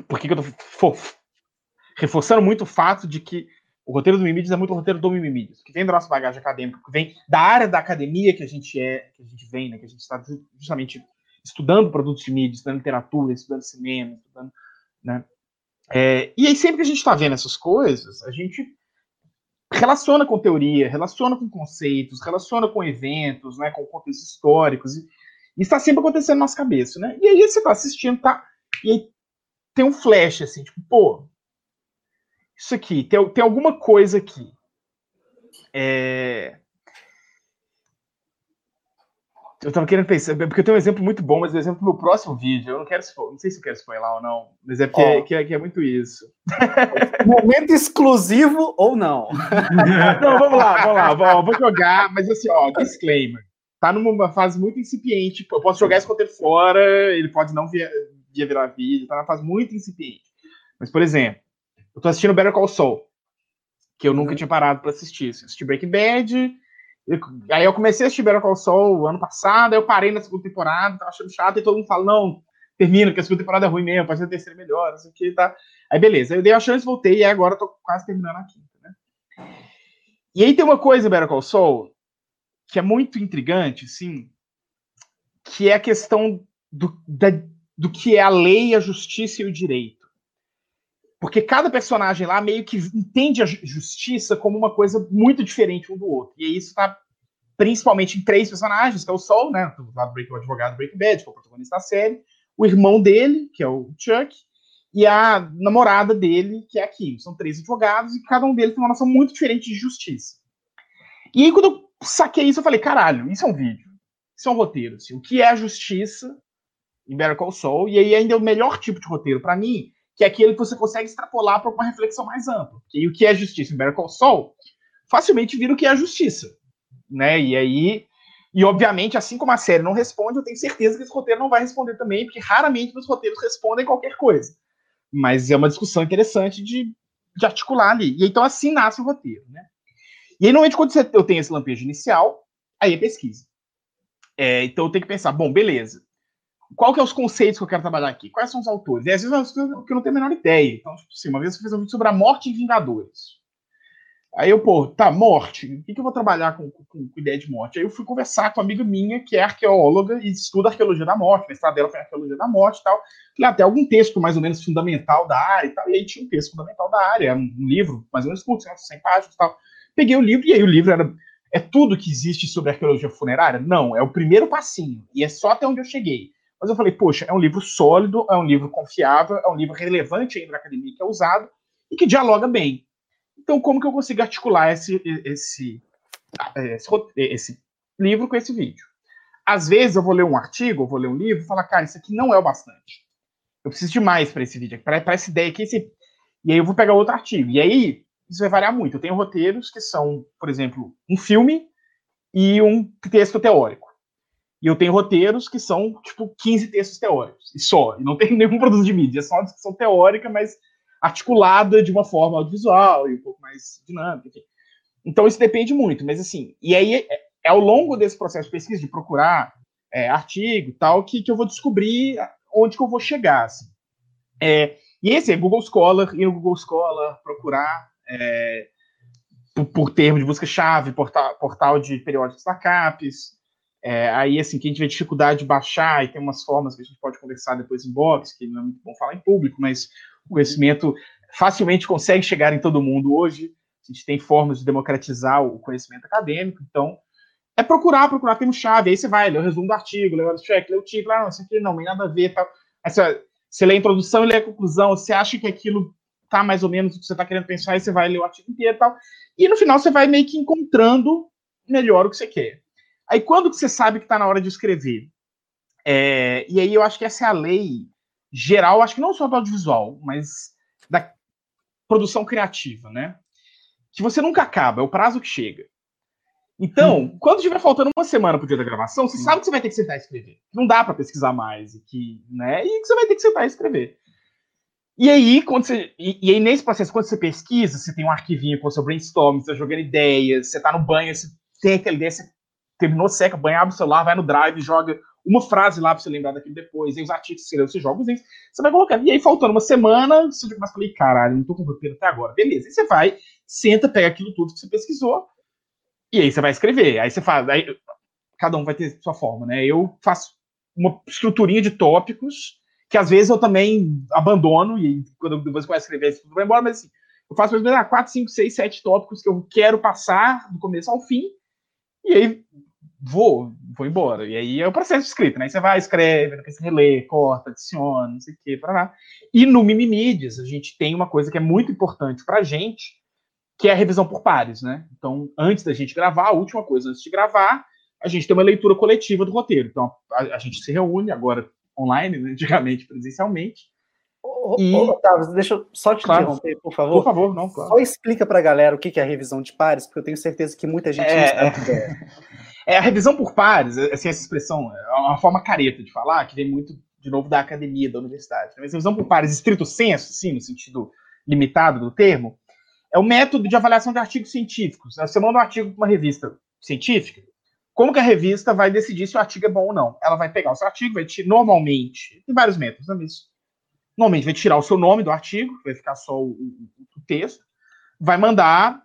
Speaker 4: Por que, que eu estou reforçando muito o fato de que o roteiro do Mimídios é muito o roteiro do Mimídios, que vem da nossa bagagem acadêmica, que vem da área da academia que a gente é, que a gente vem, né? Que a gente está justamente estudando produtos de mídia, estudando literatura, estudando cinema, estudando, né? É, e aí, sempre que a gente está vendo essas coisas, a gente relaciona com teoria, relaciona com conceitos, relaciona com eventos, né, com contextos históricos, e, está sempre acontecendo na nossa cabeça, né? E aí você está assistindo, tá? E aí tem um flash, assim, tipo, pô, isso aqui, tem, tem alguma coisa aqui. É, eu tava querendo pensar, porque eu tenho um exemplo muito bom, mas o exemplo do meu próximo vídeo, eu não quero não sei se eu quero spoiler ou não, mas é porque oh. que, é, que é muito isso.
Speaker 2: Momento exclusivo ou não?
Speaker 4: não, vamos lá, vamos lá, vou, vou jogar, mas assim, ó, disclaimer. Tá numa fase muito incipiente, eu posso jogar esse conteúdo fora, ele pode não via, via virar vídeo, tá numa fase muito incipiente. Mas, por exemplo, eu tô assistindo Better Call Saul, que eu nunca uhum. tinha parado para assistir. assisti Breaking Bad, aí eu comecei a assistir Better Call Saul ano passado, aí eu parei na segunda temporada, tava achando chato, e todo mundo fala, não, termina, que a segunda temporada é ruim mesmo, pode ser a terceira melhor, não sei o que, tá. Aí beleza, eu dei a chance, voltei, e agora eu tô quase terminando a quinta, né. E aí tem uma coisa, Better Call Saul, que é muito intrigante, assim, que é a questão do, da, do que é a lei, a justiça e o direito. Porque cada personagem lá meio que entende a justiça como uma coisa muito diferente um do outro. E isso está principalmente em três personagens, que é o Sol, né? Do lado do o advogado Breaking Bad, que é o protagonista da série, o irmão dele, que é o Chuck, e a namorada dele, que é a Kim. São três advogados e cada um deles tem uma noção muito diferente de justiça. E aí, quando eu saquei isso, eu falei: caralho, isso é um vídeo. Isso é um roteiro. Assim, o que é a justiça em Better Call Saul? E aí, ainda é o melhor tipo de roteiro para mim que é aquele que você consegue extrapolar para uma reflexão mais ampla. E o que é justiça em Better Call Saul facilmente vira o que é justiça, né? E aí, e obviamente, assim como a série não responde, eu tenho certeza que esse roteiro não vai responder também, porque raramente os roteiros respondem qualquer coisa. Mas é uma discussão interessante de, de articular ali. E então assim nasce o roteiro, né? E aí, normalmente, quando você, eu tenho esse lampejo inicial, aí é pesquisa. É, então eu tenho que pensar, bom, beleza qual que é os conceitos que eu quero trabalhar aqui? Quais são os autores? E às vezes que eu não tenho a menor ideia. Então, tipo assim, uma vez eu fiz um vídeo sobre a morte em Vingadores. Aí eu, pô, tá, morte. O que, que eu vou trabalhar com, com, com, ideia de morte? Aí eu fui conversar com uma amiga minha, que é arqueóloga e estuda arqueologia da morte. Mestrado dela foi arqueologia da morte e tal. Falei, tem algum texto mais ou menos fundamental da área e tal. E aí tinha um texto fundamental da área, um, um livro mais ou menos curto, 100 páginas e tal. Peguei o livro e aí o livro era. É tudo que existe sobre arqueologia funerária? Não, é o primeiro passinho. E é só até onde eu cheguei. Mas eu falei, poxa, é um livro sólido, é um livro confiável, é um livro relevante ainda na academia que é usado e que dialoga bem. Então, como que eu consigo articular esse, esse, esse, esse livro com esse vídeo? Às vezes eu vou ler um artigo, eu vou ler um livro e falar, cara, isso aqui não é o bastante. Eu preciso de mais para esse vídeo, para essa ideia aqui. Esse... E aí eu vou pegar outro artigo. E aí isso vai variar muito. Eu tenho roteiros que são, por exemplo, um filme e um texto teórico. E eu tenho roteiros que são, tipo, 15 textos teóricos. E só. E não tem nenhum produto de mídia. É só uma discussão teórica, mas articulada de uma forma audiovisual e um pouco mais dinâmica. Enfim. Então isso depende muito. Mas assim, e aí é, é ao longo desse processo de pesquisa, de procurar é, artigo e tal, que, que eu vou descobrir onde que eu vou chegar. Assim. É, e esse é Google Scholar, ir no Google Scholar, procurar é, por, por, termo de busca-chave, portal, portal de periódicos CAPES, é, aí, assim, quem tiver dificuldade de baixar, e tem umas formas que a gente pode conversar depois em box, que não é muito bom falar em público, mas o conhecimento facilmente consegue chegar em todo mundo hoje. A gente tem formas de democratizar o conhecimento acadêmico, então é procurar, procurar termo-chave. Aí você vai, lê o resumo do artigo, lê o check, lê o título, ah, não, isso aqui não, tem nada a ver tal. Aí você, você lê a introdução e lê a conclusão, você acha que aquilo tá mais ou menos o que você está querendo pensar, aí você vai ler o artigo inteiro e tal. E no final você vai meio que encontrando melhor o que você quer. Aí quando que você sabe que está na hora de escrever? É, e aí eu acho que essa é a lei geral, acho que não só do audiovisual, mas da produção criativa, né? Que você nunca acaba, é o prazo que chega. Então, hum. quando tiver faltando uma semana pro dia da gravação, você hum. sabe que você vai ter que sentar e escrever. Não dá para pesquisar mais, e que, né? E que você vai ter que sentar e escrever. E aí, quando você, e, e, aí, nesse processo, quando você pesquisa, você tem um arquivinho com o seu brainstorm, você tá jogando ideias, você tá no banho, você tem aquela ideia, você terminou, seca, banho, abre o celular, vai no drive, joga uma frase lá pra você lembrar daquilo depois, e os artigos que você leu, você joga os você vai colocando. E aí, faltando uma semana, você já começa a falar, caralho, não tô com roteiro até agora. Beleza. Aí você vai, senta, pega aquilo tudo que você pesquisou, e aí você vai escrever. Aí você faz. Aí, cada um vai ter sua forma, né? Eu faço uma estruturinha de tópicos que às vezes eu também abandono, e quando depois começo a escrever, isso tudo vai embora, mas assim, eu faço mais ou menos 4, 5, 6, 7 tópicos que eu quero passar do começo ao fim, e aí vou, vou embora. E aí é o processo de escrita, né? Você vai, escreve, depois relê, corta, adiciona, não sei o quê, para lá. E no Mimimídias, a gente tem uma coisa que é muito importante pra gente, que é a revisão por pares, né? Então, antes da gente gravar, a última coisa antes de gravar, a gente tem uma leitura coletiva do roteiro. Então, a, a gente se reúne agora online, né, antigamente presencialmente.
Speaker 2: Ô, e... ô, Otávio, deixa eu só te claro. interromper, por favor.
Speaker 4: Por favor, não, claro.
Speaker 2: Só explica para a galera o que é a revisão de pares, porque eu tenho certeza que muita gente é,
Speaker 4: não sabe é. é. a revisão por pares, assim, essa expressão é uma forma careta de falar, que vem muito, de novo, da academia, da universidade. Mas a revisão por pares, estrito senso, sim, no sentido limitado do termo, é o método de avaliação de artigos científicos. Você manda um artigo para uma revista científica, como que a revista vai decidir se o artigo é bom ou não? Ela vai pegar o seu artigo, vai tirar, normalmente, tem vários métodos, não é isso? Normalmente vai tirar o seu nome do artigo, vai ficar só o, o texto, vai mandar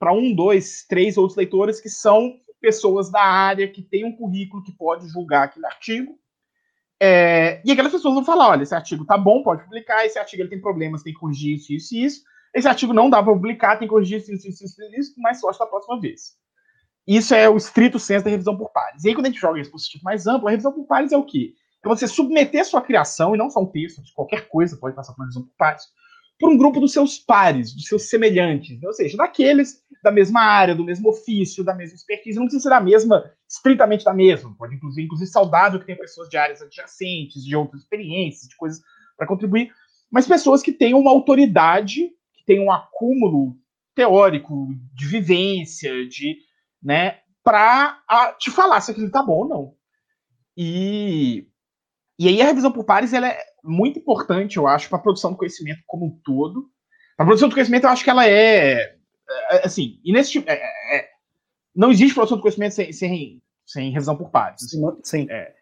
Speaker 4: para um, dois, três outros leitores que são pessoas da área, que têm um currículo que pode julgar aquele artigo. É, e aquelas pessoas vão falar: olha, esse artigo tá bom, pode publicar, esse artigo ele tem problemas, tem que corrigir isso, isso e isso. Esse artigo não dá para publicar, tem que corrigir isso, isso, isso, isso, isso, mais sorte da próxima vez. Isso é o estrito senso da revisão por pares. E aí, quando a gente joga isso para sentido mais amplo, a revisão por pares é o quê? É você submeter sua criação, e não só um texto, qualquer coisa pode passar por uma revisão por pares, por um grupo dos seus pares, dos seus semelhantes, ou seja, daqueles da mesma área, do mesmo ofício, da mesma expertise, não precisa ser da mesma, estritamente da mesma, pode inclusive, inclusive saudável que tenha pessoas de áreas adjacentes, de outras experiências, de coisas para contribuir, mas pessoas que tenham uma autoridade, que tenham um acúmulo teórico, de vivência, de né, para te falar se aquilo tá bom ou não. E, e aí a revisão por pares ela é muito importante, eu acho, para a produção do conhecimento como um todo. A produção do conhecimento, eu acho que ela é, é assim, e nesse tipo, é, é, é, não existe produção do conhecimento sem, sem, sem revisão por pares. Assim,
Speaker 2: Sim.
Speaker 4: É.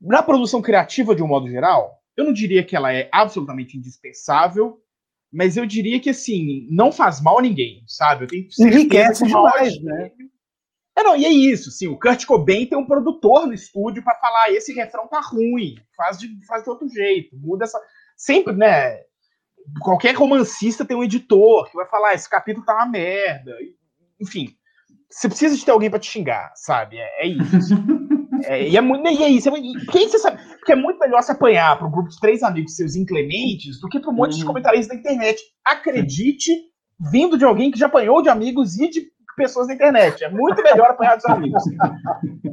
Speaker 4: Na produção criativa, de um modo geral, eu não diria que ela é absolutamente indispensável, mas eu diria que assim, não faz mal a ninguém, sabe? Eu
Speaker 2: tenho Enriquece demais, né?
Speaker 4: É, não, e é isso, assim, o Kurt Cobain tem um produtor no estúdio para falar, esse refrão tá ruim, faz de, faz de outro jeito, muda essa... Sempre, né, qualquer romancista tem um editor que vai falar, esse capítulo tá uma merda, enfim, você precisa de ter alguém para te xingar, sabe? É, é isso. É, e, é muito, e é isso. É, quem você sabe? Porque é muito melhor se apanhar para um grupo de três amigos seus inclementes do que para um monte de uhum. comentaristas da internet. Acredite, vindo de alguém que já apanhou de amigos e de pessoas da internet. É muito melhor apanhar dos amigos.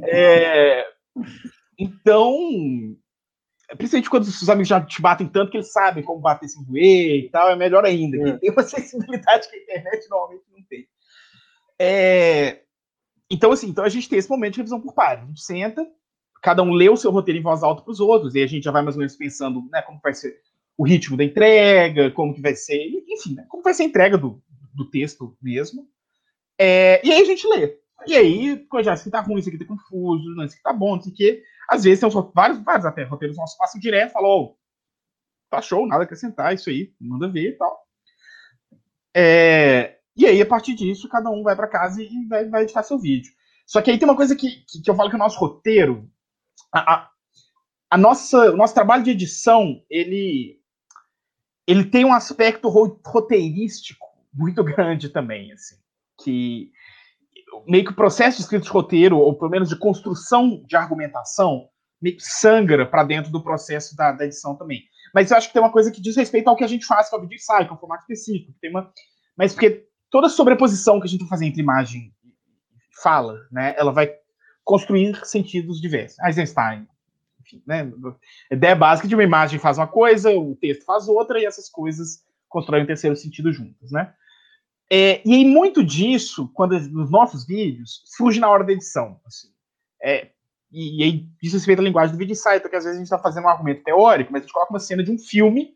Speaker 4: É, então, principalmente quando os amigos já te batem tanto que eles sabem como bater sem doer e tal, é melhor ainda. É. Tem uma sensibilidade que a internet normalmente não tem. É, então, assim, então a gente tem esse momento de revisão por pares. A gente senta, cada um lê o seu roteiro em voz alta para os outros, e a gente já vai mais ou menos pensando né, como vai ser o ritmo da entrega, como que vai ser, enfim, né, como vai ser a entrega do, do texto mesmo. É, e aí a gente lê. E aí, já, isso aqui tá ruim, isso aqui tá confuso, não, isso aqui tá bom, não sei o quê. Às vezes tem vários, vários até roteiros nossos passam direto, falam, tá show, nada a acrescentar, isso aí, manda ver e tal. É, e aí, a partir disso, cada um vai para casa e vai, vai editar seu vídeo. Só que aí tem uma coisa que, que, que eu falo que o nosso roteiro, a, a, a, nossa, o nosso trabalho de edição, ele, ele tem um aspecto roteirístico muito grande também, assim, que meio que o processo de escrita de roteiro, ou pelo menos de construção de argumentação, meio que sangra para dentro do processo da, da, edição também. Mas eu acho que tem uma coisa que diz respeito ao que a gente faz com a vídeo ensaio, que é um formato específico. Tem uma... Mas porque toda sobreposição que a gente vai fazer entre imagem e fala, né, ela vai construir sentidos diversos. Eisenstein, enfim, né, a ideia básica de uma imagem faz uma coisa, o texto faz outra, e essas coisas constroem um terceiro sentido juntas, né? É, e aí, muito disso, quando nos nossos vídeos, surge na hora da edição. Assim. É, e, e aí, diz respeito à linguagem do vídeo ensaio, porque às vezes a gente está fazendo um argumento teórico, mas a gente coloca uma cena de um filme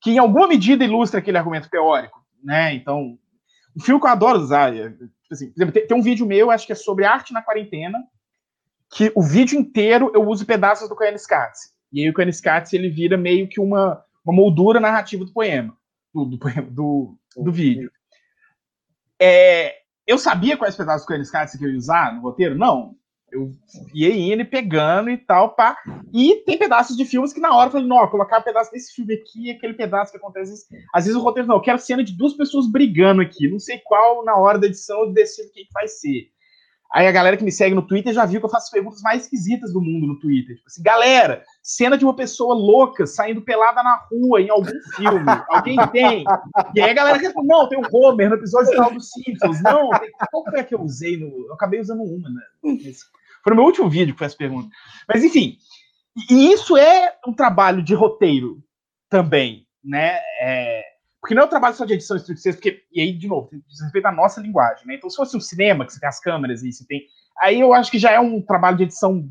Speaker 4: que, em alguma medida, ilustra aquele argumento teórico. Né? Então, um filme que eu adoro usar, é, assim, por exemplo, tem, tem, um vídeo meu, acho que é sobre arte na quarentena, que o vídeo inteiro eu uso pedaços do Cohen Scatz. E aí o Cohen Scatz, ele vira meio que uma, uma moldura narrativa do poema, do, do, do, do vídeo. É, eu sabia quais pedaços do Scott que eu ia usar no roteiro? Não. Eu ia indo pegando e tal, pá. E tem pedaços de filmes que na hora eu falei, não, colocar um pedaço desse filme aqui, aquele pedaço que acontece. Às vezes, o roteiro, não, eu quero cena de duas pessoas brigando aqui. Não sei qual, na hora da edição, eu decido quem que vai ser. Aí a galera que me segue no Twitter já viu que eu faço perguntas mais esquisitas do mundo no Twitter. Tipo assim, galera, cena de uma pessoa louca saindo pelada na rua em algum filme. Alguém tem? E aí a galera responde, não, tem o Homer no episódio tal dos Simpsons. Não, tem... qual foi a que eu usei? No... Eu acabei usando uma, né? Foi no meu último vídeo que foi essa pergunta. Mas enfim, e isso é um trabalho de roteiro também, né? É porque não é um trabalho só de edição estrito porque, e aí, de novo, diz respeito nossa linguagem, né? Então, se fosse um cinema, que você tem as câmeras e você tem. Aí eu acho que já é um trabalho de edição,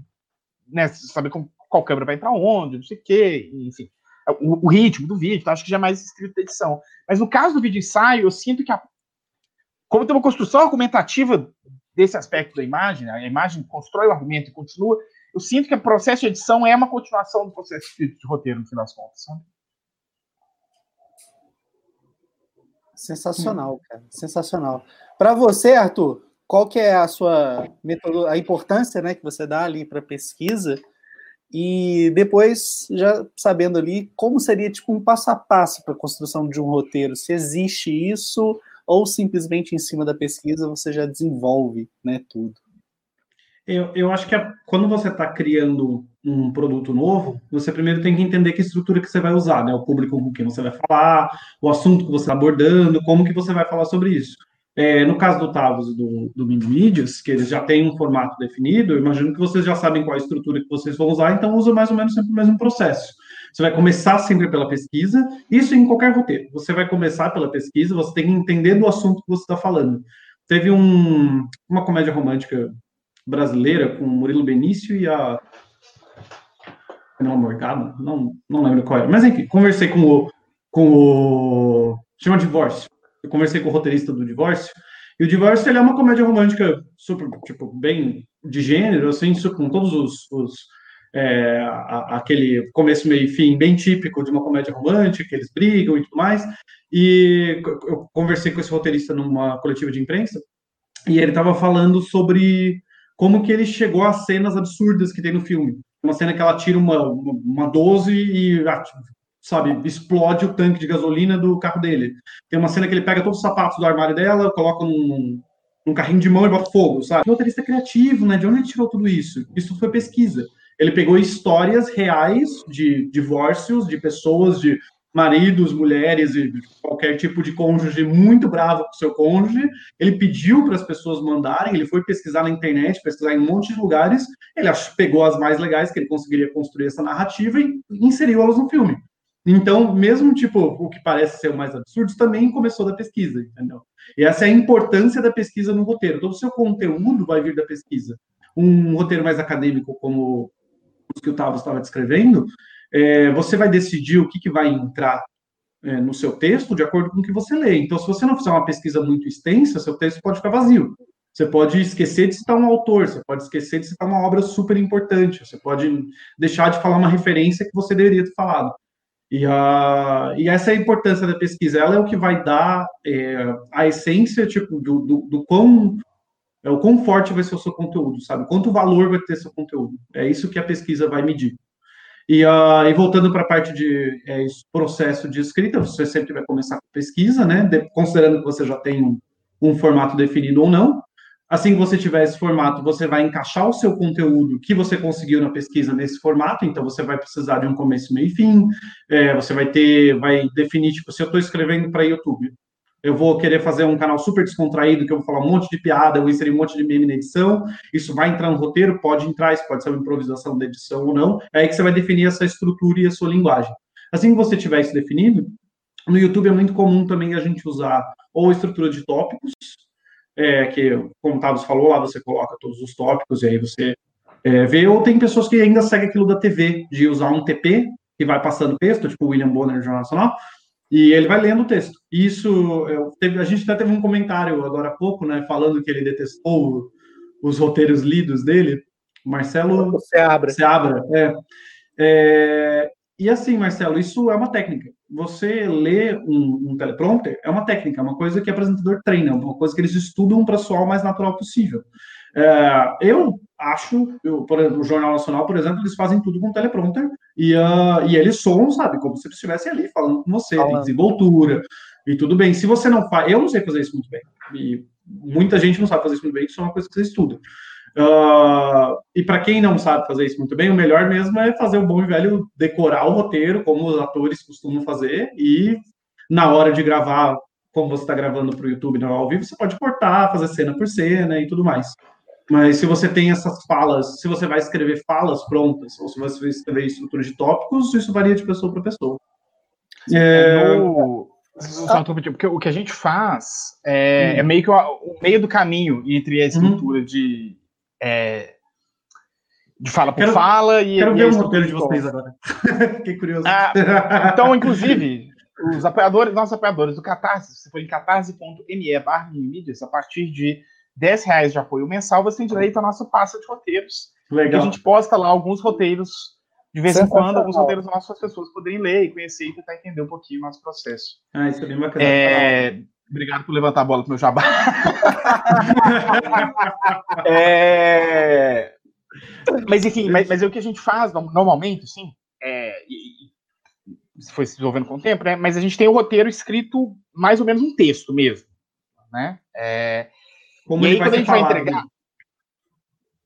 Speaker 4: né? Saber com, qual câmera vai entrar onde, não sei o quê, enfim. O, o ritmo do vídeo, então acho que já é mais estrito da edição. Mas no caso do vídeo ensaio, eu sinto que a, como tem uma construção argumentativa desse aspecto da imagem, né? a imagem constrói o argumento e continua, eu sinto que o processo de edição é uma continuação do processo de, de roteiro, no final das contas. Sabe?
Speaker 2: Sensacional, cara. Sensacional. Para você, Arthur, qual que é a sua metodologia, a importância, né, que você dá ali para pesquisa? E depois, já sabendo ali, como seria tipo um passo a passo para a construção de um roteiro? Se existe isso ou simplesmente em cima da pesquisa você já desenvolve, né, tudo?
Speaker 3: Eu, eu acho que a, quando você está criando um produto novo, você primeiro tem que entender que estrutura que você vai usar, né? O público com quem você vai falar, o assunto que você está abordando, como que você vai falar sobre isso. É, no caso do Tavos e do, do Mídias, que eles já têm um formato definido, eu imagino que vocês já sabem qual a estrutura que vocês vão usar, então usa mais ou menos sempre o mesmo processo. Você vai começar sempre pela pesquisa, isso em qualquer roteiro. Você vai começar pela pesquisa, você tem que entender do assunto que você está falando. Teve um, uma comédia romântica brasileira com o Murilo Benício e a. Não, Morgado? Não, não lembro qual era. Mas enfim, conversei com o. Com o chama Divórcio. Eu conversei com o roteirista do Divórcio. E o Divórcio ele é uma comédia romântica super, tipo, bem de gênero, assim, com todos os. os é, a, aquele começo, meio e fim bem típico de uma comédia romântica, eles brigam e tudo mais. E eu conversei com esse roteirista numa coletiva de imprensa, e ele estava falando sobre como que ele chegou às cenas absurdas que tem no filme. Uma cena que ela tira uma, uma, uma 12 e, ah, sabe, explode o tanque de gasolina do carro dele. Tem uma cena que ele pega todos os sapatos do armário dela, coloca num, num carrinho de mão e bota fogo, sabe? Roteirista criativo, né? De onde ele tirou tudo isso? Isso foi pesquisa. Ele pegou histórias reais de divórcios, de pessoas, de maridos, mulheres e qualquer tipo de cônjuge muito bravo com seu cônjuge. Ele pediu para as pessoas mandarem, ele foi pesquisar na internet, pesquisar em um monte de lugares. Ele pegou as mais legais que ele conseguiria construir essa narrativa e inseriu elas no filme. Então, mesmo tipo o que parece ser o mais absurdo, também começou da pesquisa, entendeu? E essa é a importância da pesquisa no roteiro. Todo o seu conteúdo vai vir da pesquisa. Um roteiro mais acadêmico, como os que o Tavo estava descrevendo, é, você vai decidir o que, que vai entrar é, no seu texto de acordo com o que você lê. Então, se você não fizer uma pesquisa muito extensa, seu texto pode ficar vazio. Você pode esquecer de citar um autor, você pode esquecer de citar uma obra super importante, você pode deixar de falar uma referência que você deveria ter falado. E, a, e essa é a importância da pesquisa, ela é o que vai dar é, a essência tipo, do, do, do quão é o quão forte vai ser o seu conteúdo, sabe? Quanto valor vai ter seu conteúdo. É isso que a pesquisa vai medir. E, uh, e voltando para a parte de é, processo de escrita, você sempre vai começar com pesquisa, né? De, considerando que você já tem um, um formato definido ou não. Assim que você tiver esse formato, você vai encaixar o seu conteúdo que você conseguiu na pesquisa nesse formato, então você vai precisar de um começo, meio e fim. É, você vai ter, vai definir, tipo, se eu estou escrevendo para YouTube, eu vou querer fazer um canal super descontraído, que eu vou falar um monte de piada, eu inserir um monte de meme na edição, isso vai entrar no roteiro, pode entrar, isso pode ser uma improvisação da edição ou não, é aí que você vai definir essa estrutura e a sua linguagem. Assim que você tiver isso definido, no YouTube é muito comum também a gente usar ou estrutura de tópicos, é, que, como o Tavos falou, lá você coloca todos os tópicos e aí você é, vê, ou tem pessoas que ainda seguem aquilo da TV, de usar um TP, que vai passando texto, tipo o William Bonner, Jornal Nacional, e ele vai lendo o texto. Isso, eu, teve, a gente até teve um comentário agora há pouco, né, falando que ele detestou os roteiros lidos dele. Marcelo
Speaker 2: Seabra.
Speaker 3: Seabra, é. é. E assim, Marcelo, isso é uma técnica. Você lê um, um teleprompter é uma técnica, é uma coisa que o apresentador treina, uma coisa que eles estudam para soar o mais natural possível. É, eu acho, eu, por exemplo, o Jornal Nacional, por exemplo, eles fazem tudo com teleprompter e, uh, e eles soam, sabe, como se eles estivessem ali falando com você, tem desenvoltura e tudo bem. Se você não faz, eu não sei fazer isso muito bem, e muita gente não sabe fazer isso muito bem, isso é uma coisa que você estuda. Uh, e para quem não sabe fazer isso muito bem, o melhor mesmo é fazer o bom e velho decorar o roteiro, como os atores costumam fazer, e na hora de gravar, como você está gravando para o YouTube no ao vivo, você pode cortar, fazer cena por cena e tudo mais. Mas se você tem essas falas, se você vai escrever falas prontas, ou se você vai escrever estrutura de tópicos, isso varia de pessoa para pessoa.
Speaker 4: É... No... Porque o que a gente faz é, hum. é meio que o, o, meio do caminho entre a estrutura hum. de, é, de fala por quero, fala e.
Speaker 3: Quero e ver o roteiro de vocês agora. Fiquei curioso. Ah,
Speaker 4: então, inclusive, os apoiadores, nossos apoiadores do Catarse, se for em catarse.me barra a partir de 10 reais de apoio mensal, você tem direito ao nosso pasta de roteiros. Legal. a gente posta lá alguns roteiros, de vez em quando, alguns roteiros para as pessoas poderem ler e conhecer e tentar entender um pouquinho o nosso processo.
Speaker 3: Ah, isso é bem bacana.
Speaker 4: É... Obrigado por levantar a bola pro meu jabá. é... Mas enfim, mas, mas é o que a gente faz normalmente, sim, é, e, foi se desenvolvendo com o tempo, né? Mas a gente tem o roteiro escrito mais ou menos um texto mesmo, né? É, como e aí, quando a gente vai entregar.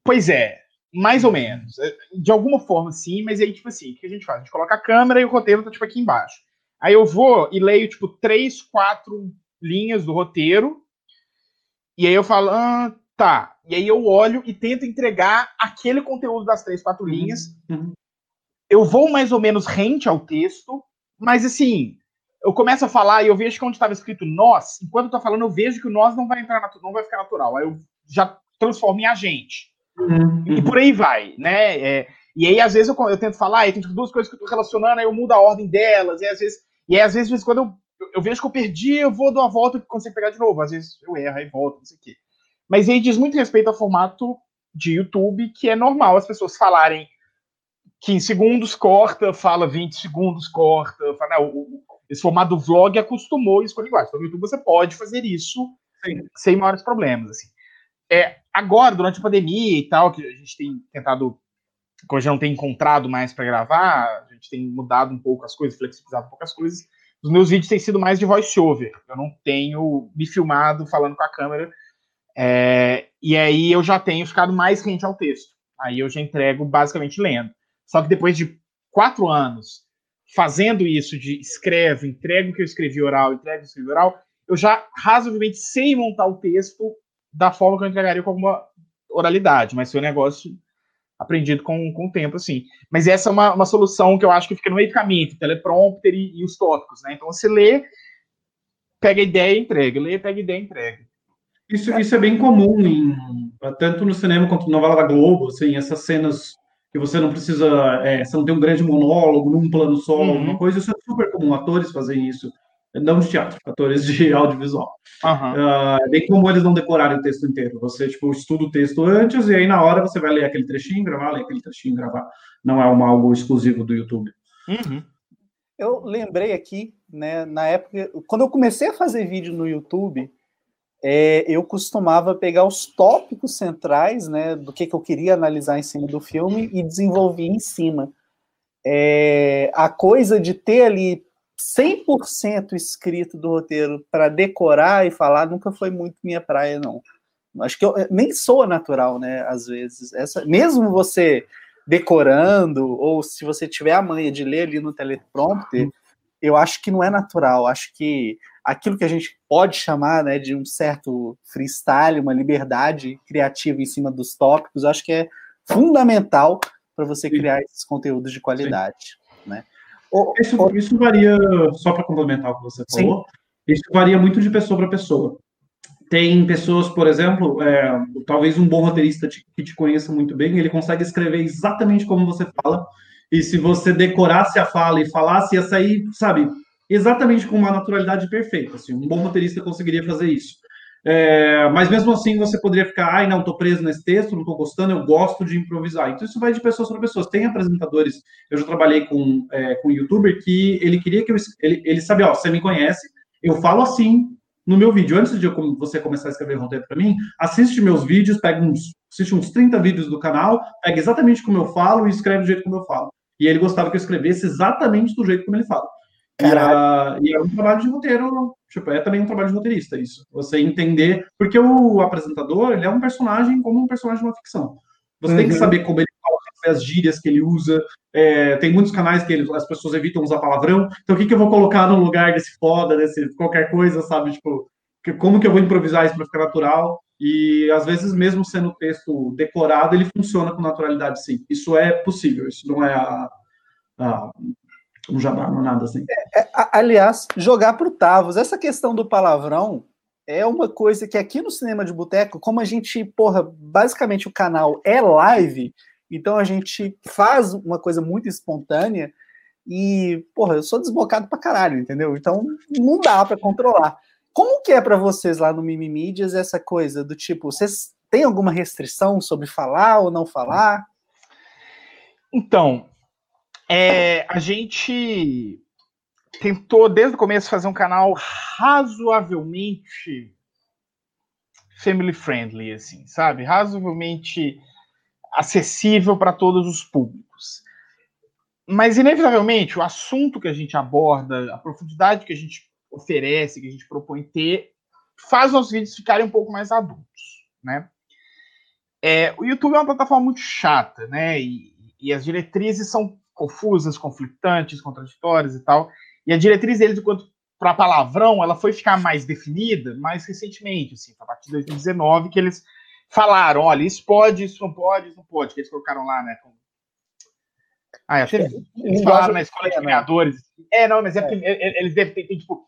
Speaker 4: Pois é, mais ou menos. É, de alguma forma, sim, mas aí, tipo assim, o que a gente faz? A gente coloca a câmera e o roteiro tá, tipo, aqui embaixo. Aí eu vou e leio, tipo, três, quatro linhas do roteiro. E aí eu falo, ah, tá. E aí eu olho e tento entregar aquele conteúdo das três, quatro uhum. linhas. Uhum. Eu vou mais ou menos rente ao texto, mas assim, eu começo a falar e eu vejo que onde estava escrito nós, enquanto eu tô falando, eu vejo que o nós não vai entrar não vai ficar natural. Aí eu já transformo em agente. Uhum. E por aí vai, né? É, e aí, às vezes, eu, eu tento falar, e tem duas coisas que eu tô relacionando, aí eu mudo a ordem delas, e às vezes, e aí, às vezes, quando eu, eu vejo que eu perdi, eu vou dar uma volta e consigo pegar de novo. Às vezes eu erro e volto, não sei o quê. Mas aí diz muito respeito ao formato de YouTube, que é normal as pessoas falarem 15 segundos, corta, fala 20 segundos, corta, fala, não, o, esse formato vlog acostumou isso com a linguagem. Então, no YouTube você pode fazer isso Sim. sem maiores problemas. Assim. É, agora, durante a pandemia e tal, que a gente tem tentado, que hoje não tem encontrado mais para gravar, a gente tem mudado um pouco as coisas, flexibilizado um pouco as coisas. Os meus vídeos têm sido mais de voice-over. Eu não tenho me filmado falando com a câmera. É, e aí eu já tenho ficado mais rente ao texto. Aí eu já entrego basicamente lendo. Só que depois de quatro anos fazendo isso de escreve, entrega o que eu escrevi oral, entrega o que eu escrevi oral, eu já razoavelmente sei montar o texto da forma que eu entregaria com alguma oralidade, mas foi um negócio aprendido com, com o tempo, assim. Mas essa é uma, uma solução que eu acho que fica no meio do caminho, entre teleprompter e, e os tópicos, né? Então você lê, pega ideia e entrega, lê, pega ideia e entrega.
Speaker 3: Isso, isso é bem comum, em, tanto no cinema quanto na novela da Globo, assim, essas cenas que você não precisa, é, você não tem um grande monólogo num plano só, uhum. alguma coisa, isso é super comum, atores fazem isso, não de teatro, atores de audiovisual. Uhum. Uh, bem comum eles não decorarem o texto inteiro, você, tipo, estuda o texto antes, e aí na hora você vai ler aquele trechinho, gravar, ler aquele trechinho, gravar, não é uma, algo exclusivo do YouTube.
Speaker 2: Uhum. Eu lembrei aqui, né, na época, quando eu comecei a fazer vídeo no YouTube, é, eu costumava pegar os tópicos centrais, né, do que, que eu queria analisar em cima do filme e desenvolver em cima. é, a coisa de ter ali 100% escrito do roteiro para decorar e falar nunca foi muito minha praia, não. Acho que eu nem sou natural, né? Às vezes. Essa, mesmo você decorando, ou se você tiver a manha de ler ali no teleprompter, eu acho que não é natural. Acho que aquilo que a gente pode chamar né, de um certo freestyle, uma liberdade criativa em cima dos tópicos, acho que é fundamental para você criar esses conteúdos de qualidade. Né?
Speaker 3: Isso, isso varia, só para complementar o que você falou, Sim. isso varia muito de pessoa para pessoa. Tem pessoas, por exemplo, é, talvez um bom roteirista te, que te conheça muito bem, ele consegue escrever exatamente como você fala, e se você decorasse a fala e falasse, ia sair, sabe, exatamente com uma naturalidade perfeita. Assim, um bom roteirista conseguiria fazer isso. É, mas mesmo assim você poderia ficar, ai, não, tô preso nesse texto, não tô gostando, eu gosto de improvisar. Então isso vai de pessoas para pessoas. Tem apresentadores, eu já trabalhei com, é, com um youtuber que ele queria que eu, ele, ele sabe, ó, você me conhece, eu falo assim no meu vídeo. Antes de você começar a escrever roteiro para mim, assiste meus vídeos, pega uns, assiste uns 30 vídeos do canal, pega exatamente como eu falo e escreve do jeito como eu falo. E ele gostava que eu escrevesse exatamente do jeito como ele fala. E, a, e, é um trabalho de roteiro, tipo, é também um trabalho de roteirista isso. Você entender, porque o apresentador, ele é um personagem como um personagem de uma ficção. Você uhum. tem que uhum. saber como ele fala, as gírias que ele usa. É, tem muitos canais que ele, as pessoas evitam usar palavrão. Então, o que, que eu vou colocar no lugar desse foda, desse qualquer coisa, sabe? Tipo, que, como que eu vou improvisar isso para ficar natural? E às vezes, mesmo sendo texto decorado, ele funciona com naturalidade, sim. Isso é possível. Isso não é a, a um jabá, não é nada assim.
Speaker 2: É, é, aliás, jogar para o Tavos, essa questão do palavrão é uma coisa que aqui no Cinema de Boteco, como a gente, porra, basicamente o canal é live, então a gente faz uma coisa muito espontânea e, porra, eu sou desbocado pra caralho, entendeu? Então não dá para controlar. Como que é para vocês lá no Mimimídias essa coisa do tipo, vocês têm alguma restrição sobre falar ou não falar?
Speaker 4: Então, é, a gente tentou desde o começo fazer um canal razoavelmente family friendly, assim, sabe? Razoavelmente acessível para todos os públicos. Mas, inevitavelmente, o assunto que a gente aborda, a profundidade que a gente oferece, que a gente propõe ter, faz nossos vídeos ficarem um pouco mais adultos, né? É, o YouTube é uma plataforma muito chata, né? E, e as diretrizes são confusas, conflitantes, contraditórias e tal. E a diretriz deles, enquanto para palavrão, ela foi ficar mais definida mais recentemente, assim, a partir de 2019, que eles falaram, olha, isso pode, isso não pode, isso não pode, que eles colocaram lá, né? Com... Ah, acho que eles, eles falaram na escola de criadores. É, não, mas é, porque é. eles devem ter, tipo,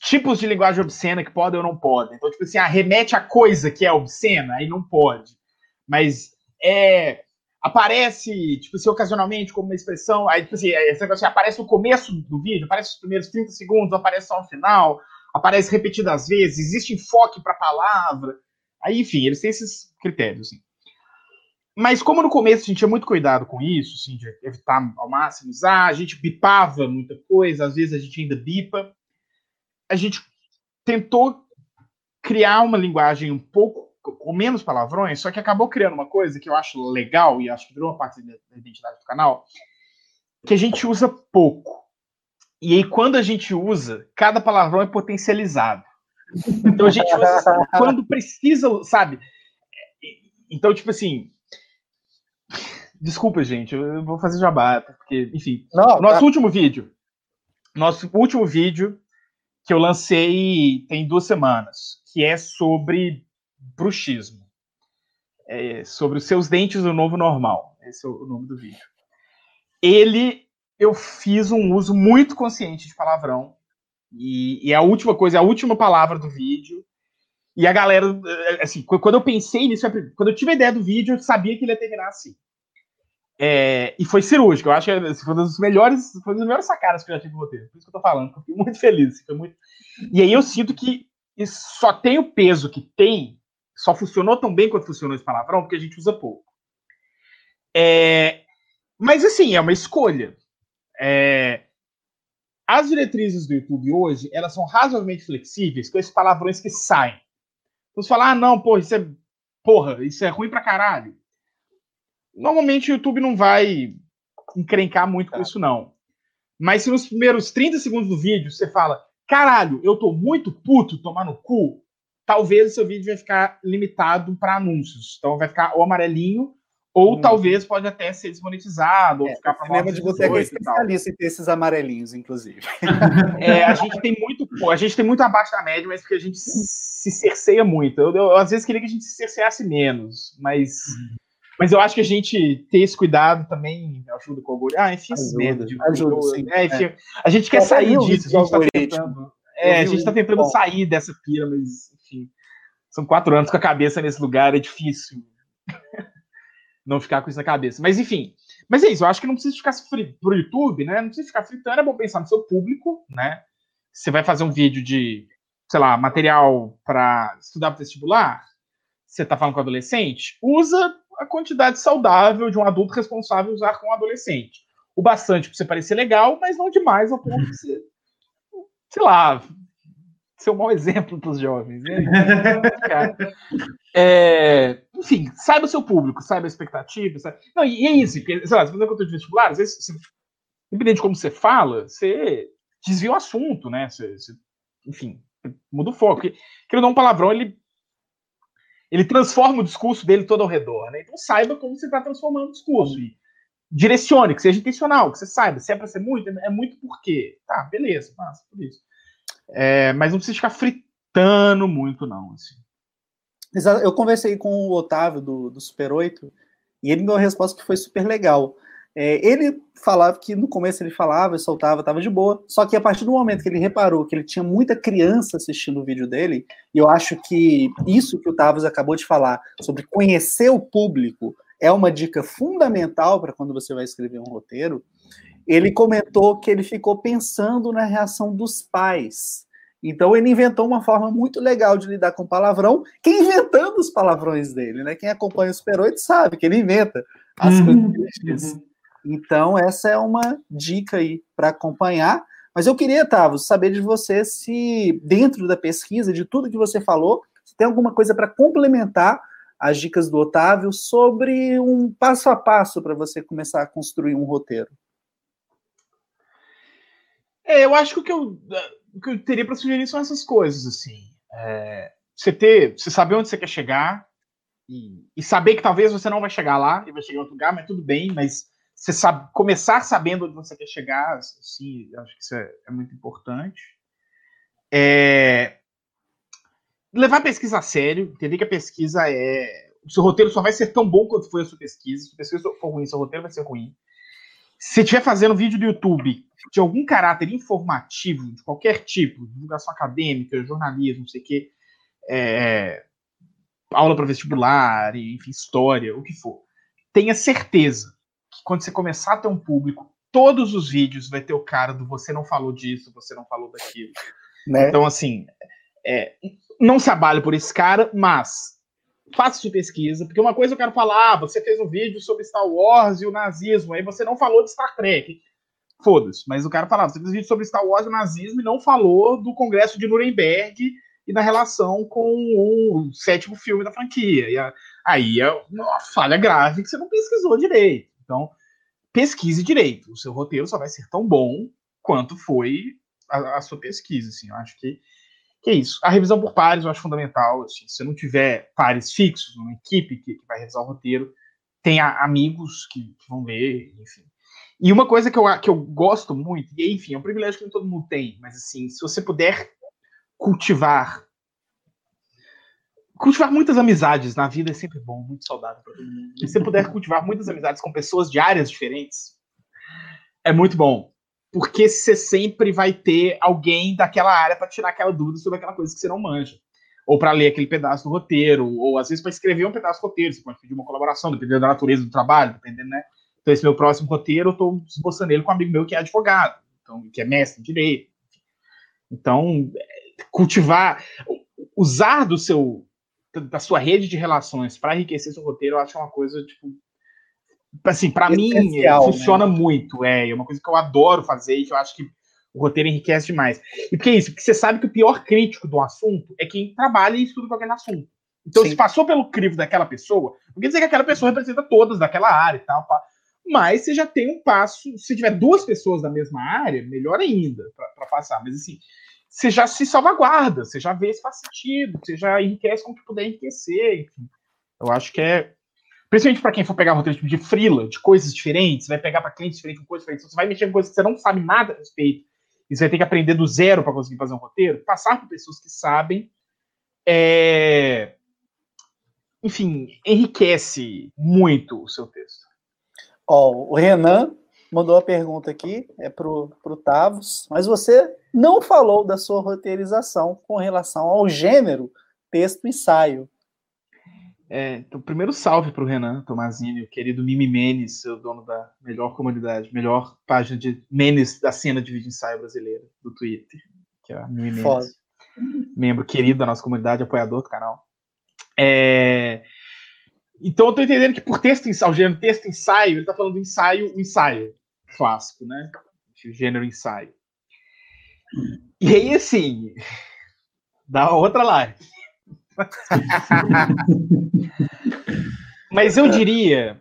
Speaker 4: tipos de linguagem obscena que podem ou não podem. Então, tipo assim, ah, remete a coisa que é obscena, aí não pode. Mas é aparece, tipo assim, ocasionalmente como uma expressão, aí, tipo assim, é, assim, aparece no começo do vídeo, aparece os primeiros 30 segundos, aparece só no final, aparece repetidas vezes, existe enfoque para a palavra. Aí, enfim, eles têm esses critérios, assim. Mas como no começo a gente tinha muito cuidado com isso, assim, de evitar ao máximo usar, a gente bipava muita coisa, às vezes a gente ainda bipa, a gente tentou criar uma linguagem um pouco com menos palavrões, só que acabou criando uma coisa que eu acho legal e acho que virou uma parte da identidade do canal, que a gente usa pouco. E aí, quando a gente usa, cada palavrão é potencializado. Então a gente usa quando precisa, sabe? Então, tipo assim. Desculpa, gente, eu vou fazer jabá, porque, enfim. Não, nosso tá. último vídeo. Nosso último vídeo que eu lancei tem duas semanas, que é sobre bruxismo. É sobre os seus dentes do novo normal. Esse é o nome do vídeo. Ele, eu fiz um uso muito consciente de palavrão. E, e a última coisa, a última palavra do vídeo. E a galera, é, assim, quando eu pensei nisso, quando eu tive a ideia do vídeo, eu sabia que ele ia terminar assim. É, e foi cirúrgico. Eu acho que assim, foi uma das melhores, foi uma das melhores sacadas que eu já tive no roteiro. Por isso que eu tô falando. Fiquei muito feliz. Foi muito... E aí eu sinto que só tem o peso que tem só funcionou tão bem quanto funcionou esse palavrão porque a gente usa pouco. É, mas assim, é uma escolha. É, as diretrizes do YouTube hoje, elas são razoavelmente flexíveis com esses palavrões que saem. Então, você fala, ah, não, porra, isso é, porra, isso é ruim pra caralho. Normalmente o YouTube não vai encrencar muito com isso, não. Mas se nos primeiros 30 segundos do vídeo você fala, caralho, eu tô muito puto, tomar no cu, talvez o seu vídeo vai ficar limitado para anúncios. Então vai ficar o amarelinho, ou hum. talvez pode até ser desmonetizado, ou
Speaker 2: é, ficar para Lembra de você que é especialista em ter esses amarelinhos, inclusive.
Speaker 4: É, a gente tem muito, a gente tem muito abaixo da média, mas porque a gente se cerceia muito. Eu, eu, às vezes queria que a gente se cerceasse menos, mas hum. Mas eu acho que a gente ter esse cuidado também ajuda com o algoritmo. Ah, enfim, ajuda, merda. De, ajuda, sim, é, enfim, é. A gente quer sair disso, a gente está tentando. É, a gente está tentando sair dessa pira, mas, são quatro anos com a cabeça nesse lugar, é difícil não ficar com isso na cabeça. Mas, enfim, mas é isso, eu acho que não precisa ficar pro YouTube, né? Não precisa ficar fritando, é bom pensar no seu público, né? Você vai fazer um vídeo de, sei lá, material para estudar para vestibular, você está falando com adolescente, usa a quantidade saudável de um adulto responsável usar com um adolescente. O bastante para você parecer legal, mas não demais ao ponto de ser, sei lá, ser um mau exemplo para os jovens. Né? é, enfim, saiba o seu público, saiba a expectativa. Saiba... Não, e é isso, porque, sei lá, se você conteúdo de vestibular, às vezes, você, independente de como você fala, você desvia o assunto, né? Você, você, enfim, muda o foco. Porque, querendo um palavrão, ele ele transforma o discurso dele todo ao redor, né? Então saiba como você está transformando o discurso e direcione, que seja intencional, que você saiba. Se é para ser muito, é muito por quê. Tá, beleza, passa por isso. É, mas não precisa ficar fritando muito, não. Assim.
Speaker 2: Eu conversei com o Otávio do, do Super 8 e ele me deu uma resposta que foi super legal. É, ele falava que no começo ele falava e soltava, estava de boa, só que a partir do momento que ele reparou que ele tinha muita criança assistindo o vídeo dele, e eu acho que isso que o Tavos acabou de falar, sobre conhecer o público, é uma dica fundamental para quando você vai escrever um roteiro. Ele comentou que ele ficou pensando na reação dos pais. Então ele inventou uma forma muito legal de lidar com palavrão, que inventando os palavrões dele, né? Quem acompanha o Super 8 sabe que ele inventa as uhum, coisas. Uhum. Então, essa é uma dica aí para acompanhar. Mas eu queria, Tavos, saber de você se, dentro da pesquisa, de tudo que você falou, se tem alguma coisa para complementar as dicas do Otávio sobre um passo a passo para você começar a construir um roteiro.
Speaker 4: É, eu acho que o que eu, o que eu teria para sugerir são essas coisas, assim. É, você ter, você saber onde você quer chegar e, e, saber que talvez você não vai chegar lá e vai chegar em outro lugar, mas tudo bem, mas você sabe, começar sabendo onde você quer chegar, sim, acho que isso é, é muito importante. É, levar a pesquisa a sério, entender que a pesquisa é. O seu roteiro só vai ser tão bom quanto foi a sua pesquisa. Se a pesquisa for ruim, seu roteiro vai ser ruim. Se você estiver fazendo vídeo do YouTube de algum caráter informativo, de qualquer tipo, divulgação acadêmica, jornalismo, não sei o quê, é, aula para vestibular, enfim, história, o que for, tenha certeza quando você começar a ter um público, todos os vídeos vai ter o cara do você não falou disso, você não falou daquilo. Né? Então, assim, é, não se abale por esse cara, mas faça sua pesquisa, porque uma coisa eu quero falar, ah, você fez um vídeo sobre Star Wars e o nazismo, aí você não falou de Star Trek. Foda-se, mas o cara falava, você fez um vídeo sobre Star Wars e o nazismo e não falou do Congresso de Nuremberg e da relação com o sétimo filme da franquia. E a, aí é uma falha grave que você não pesquisou direito. Então, pesquise direito. O seu roteiro só vai ser tão bom quanto foi a, a sua pesquisa. Assim. Eu acho que, que é isso. A revisão por pares eu acho fundamental. Assim, se não tiver pares fixos, uma equipe que, que vai revisar o roteiro, tenha amigos que, que, vão ver, enfim. E uma coisa que eu, que eu gosto muito, e enfim, é um privilégio que nem todo mundo tem, mas assim, se você puder cultivar cultivar muitas amizades na vida é sempre bom, muito saudável para todo mundo. E se você puder cultivar muitas amizades com pessoas de áreas diferentes, é muito bom. Porque você sempre vai ter alguém daquela área para tirar aquela dúvida sobre aquela coisa que você não manja. Ou para ler aquele pedaço do roteiro, ou às vezes para escrever um pedaço do roteiro. Você pode pedir uma colaboração, dependendo da natureza do trabalho, dependendo, né? Então, esse meu próximo roteiro, eu estou esboçando ele com um amigo meu que é advogado, então, que é mestre em direito. Então, cultivar, usar do seu da sua rede de relações para enriquecer seu roteiro, eu acho uma coisa, tipo, assim, para mim funciona né? muito, é, é uma coisa que eu adoro fazer e que eu acho que o roteiro enriquece demais. E por que isso? Porque você sabe que o pior crítico do assunto é quem trabalha e estuda com aquele assunto. Então, Sim. se passou pelo crivo daquela pessoa, não quer dizer que aquela pessoa representa todas daquela área e tal, mas você já tem um passo. Se tiver duas pessoas da mesma área, melhor ainda para passar. Mas assim, você já se salvaguarda, você já vê se faz sentido, você já enriquece com o que puder enriquecer. Enfim. Eu acho que é. Principalmente para quem for pegar roteiro tipo de frila, de coisas diferentes, vai pegar para clientes diferentes, coisas diferentes, você vai mexer com coisas que você não sabe nada a respeito, e você vai ter que aprender do zero para conseguir fazer um roteiro, passar por pessoas que sabem, é... enfim, enriquece muito o seu texto.
Speaker 2: Ó, o Renan mandou a pergunta aqui, é pro, pro Tavos, mas você não falou da sua roteirização com relação ao gênero texto-ensaio.
Speaker 4: É, então, primeiro salve para o Renan Tomazini, o querido Mimi Menes, o dono da melhor comunidade, melhor página de Menes da cena de vídeo ensaio brasileira do Twitter, que é a Mimi Menes, Foda. membro querido da nossa comunidade, apoiador do canal. É, então eu estou entendendo que por texto ensaio, o gênero texto ensaio, ele está falando do ensaio, o ensaio clássico, né? O gênero ensaio. E aí, assim, dá outra live. Mas eu diria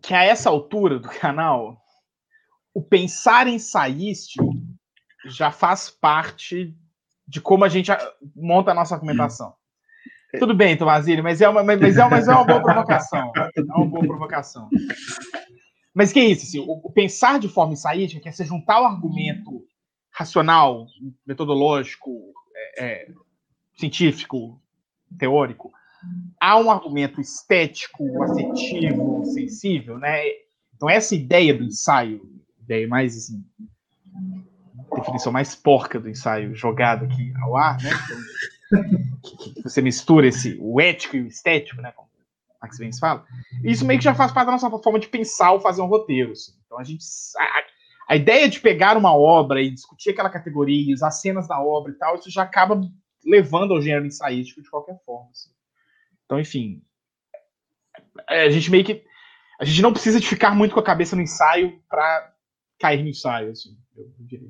Speaker 4: que a essa altura do canal, o pensar ensaístico já faz parte de como a gente monta a nossa argumentação. Tudo bem, Tomazini, mas é uma, mas é uma, mas é uma boa provocação. É uma boa provocação. Mas que é isso? Assim, o, o, pensar de forma ensaística, que é você juntar o argumento racional, metodológico, é, é, científico, teórico, há um argumento estético, afetivo, sensível, né? Então essa ideia do ensaio, ideia mais assim, definição mais porca do ensaio jogado aqui ao ar, né? Então, que, você mistura esse o ético e o estético, né? Como Max Vence fala. Isso meio que já faz parte da nossa forma de pensar ou fazer um roteiro. Assim. Então a gente a, a ideia de pegar uma obra e discutir aquela categoria, usar cenas da obra e tal, isso já acaba levando ao gênero ensaístico de qualquer forma. Assim. Então, enfim, é, a gente meio que a gente não precisa de ficar muito com a cabeça no ensaio para cair no ensaio, assim, eu diria.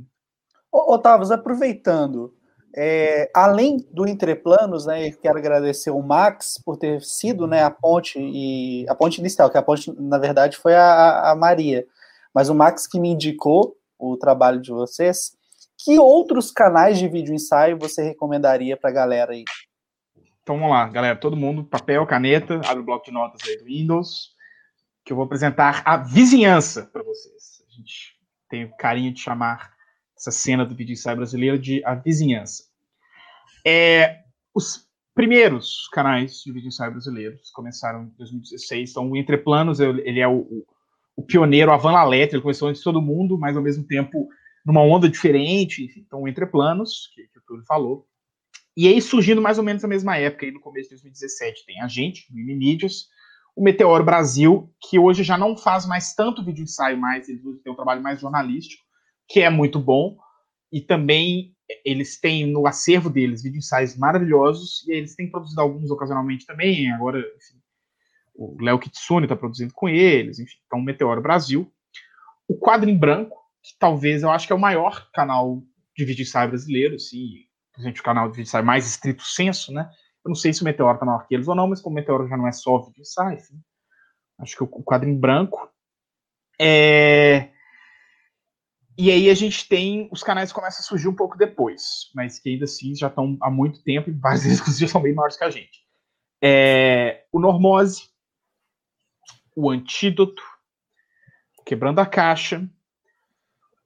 Speaker 2: Otávio, aproveitando, é, além do Entreplanos, né, quero agradecer o Max por ter sido né, a ponte e a ponte inicial, que a ponte, na verdade, foi a, a Maria mas o Max que me indicou o trabalho de vocês. Que outros canais de vídeo ensaio você recomendaria para a galera aí?
Speaker 4: Então vamos lá, galera, todo mundo, papel, caneta, abre o bloco de notas aí do Windows, que eu vou apresentar a vizinhança para vocês. A gente tem o carinho de chamar essa cena do vídeo ensaio brasileiro de a vizinhança. É, os primeiros canais de vídeo ensaio brasileiros começaram em 2016, então o Entreplanos, ele é o, o pioneiro Avan Lalete, ele começou antes de todo mundo, mas ao mesmo tempo numa onda diferente, então entre planos, que, que o Túlio falou. E aí surgindo mais ou menos na mesma época, aí no começo de 2017, tem a gente, o Mídias, o Meteoro Brasil, que hoje já não faz mais tanto vídeo ensaio mais, eles têm um trabalho mais jornalístico, que é muito bom, e também eles têm no acervo deles vídeo ensaios maravilhosos, e eles têm produzido alguns ocasionalmente também, agora, enfim, o Léo Kitsune está produzindo com eles, enfim, então Meteoro Brasil. O Quadro em Branco, talvez eu acho que é o maior canal de vídeo ensaio brasileiro, gente, o canal de vídeo ensaio mais estrito senso, né? Eu não sei se o Meteoro está maior que eles ou não, mas como o Meteoro já não é só vídeo ensaio, enfim, acho que o Quadro em Branco. É... E aí a gente tem os canais que começam a surgir um pouco depois, mas que ainda assim já estão há muito tempo e várias vezes já são bem maiores que a gente. É... O Normose, o Antídoto, Quebrando a Caixa,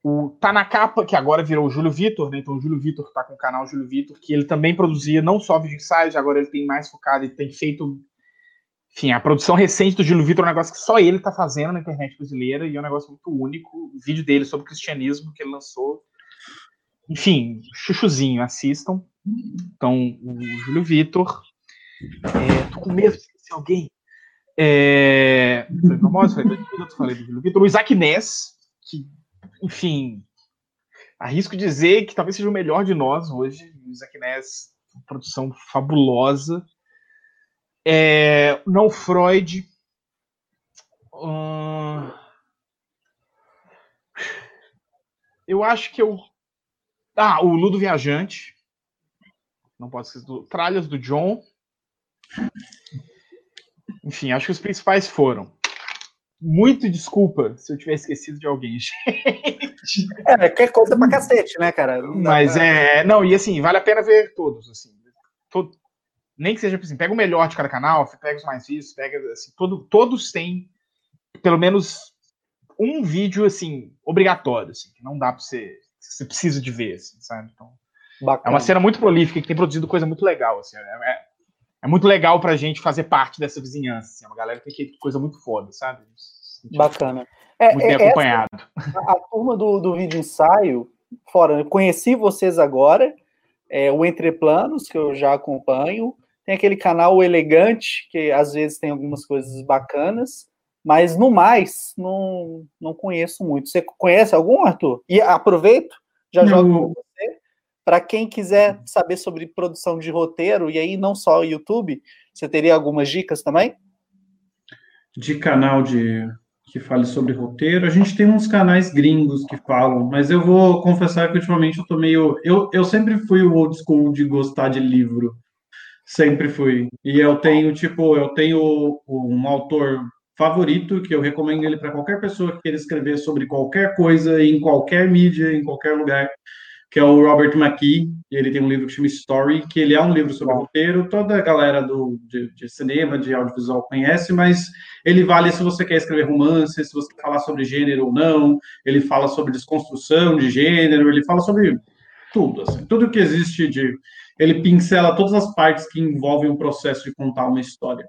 Speaker 4: o Tá na Capa, que agora virou o Júlio Vitor, né? Então o Júlio Vitor tá com o canal Júlio Vitor, que ele também produzia não só vídeo ensaios, agora ele tem mais focado, ele tem feito. Enfim, a produção recente do Júlio Vitor é um negócio que só ele tá fazendo na internet brasileira e é um negócio muito único. O vídeo dele sobre o cristianismo que ele lançou. Enfim, chuchuzinho, assistam. Então, o Júlio Vitor. É, tô com medo de esquecer alguém. É, falei do falei do Vitor, o Isaac Ness, que, enfim, arrisco dizer que talvez seja o melhor de nós hoje. O Isaac Ness, produção fabulosa. É, não Freud. Hum, eu acho que eu. Ah, o Ludo Viajante. Não pode ser do Tralhas do John. Enfim, acho que os principais foram. Muito desculpa se eu tiver esquecido de alguém, gente.
Speaker 2: É, qualquer coisa pra cacete, né, cara?
Speaker 4: Mas pra... é. Não, e assim, vale a pena ver todos, assim. Todo, nem que seja assim, pega o melhor de cada canal, pega os mais vistos, pega assim, todo, todos têm pelo menos um vídeo assim obrigatório, assim, que não dá para você, você precisa de ver, assim, sabe? Então, Bacana. é uma cena muito prolífica que tem produzido coisa muito legal, assim, é, é, é muito legal pra gente fazer parte dessa vizinhança, assim, é uma galera que tem coisa muito foda, sabe?
Speaker 2: Bacana.
Speaker 4: É, muito bem é, acompanhado.
Speaker 2: Essa, a, a, turma do, do vídeo ensaio, fora, eu conheci vocês agora, é, o Entre Planos, que eu já acompanho, tem aquele canal Elegante, que às vezes tem algumas coisas bacanas, mas no mais, não, não conheço muito. Você conhece algum, Arthur? E aproveito, já não. jogo. Para quem quiser saber sobre produção de roteiro, e aí não só o YouTube, você teria algumas dicas também?
Speaker 3: De canal de que fale sobre roteiro. A gente tem uns canais gringos que falam, mas eu vou confessar que ultimamente eu tô meio. Eu, eu sempre fui o old school de gostar de livro. Sempre fui. E eu tenho, tipo, eu tenho um autor favorito que eu recomendo ele para qualquer pessoa que queira escrever sobre qualquer coisa, em qualquer mídia, em qualquer lugar, que é o Robert McKee. Ele tem um livro que chama Story, que ele é um livro sobre roteiro. Toda a galera do, de, de, cinema, de audiovisual conhece, mas ele vale se você quer escrever romance, se você quer falar sobre gênero ou não. Ele fala sobre desconstrução de gênero, ele fala sobre tudo, assim, tudo que existe de ele pincela todas as partes que envolvem o processo de contar uma história.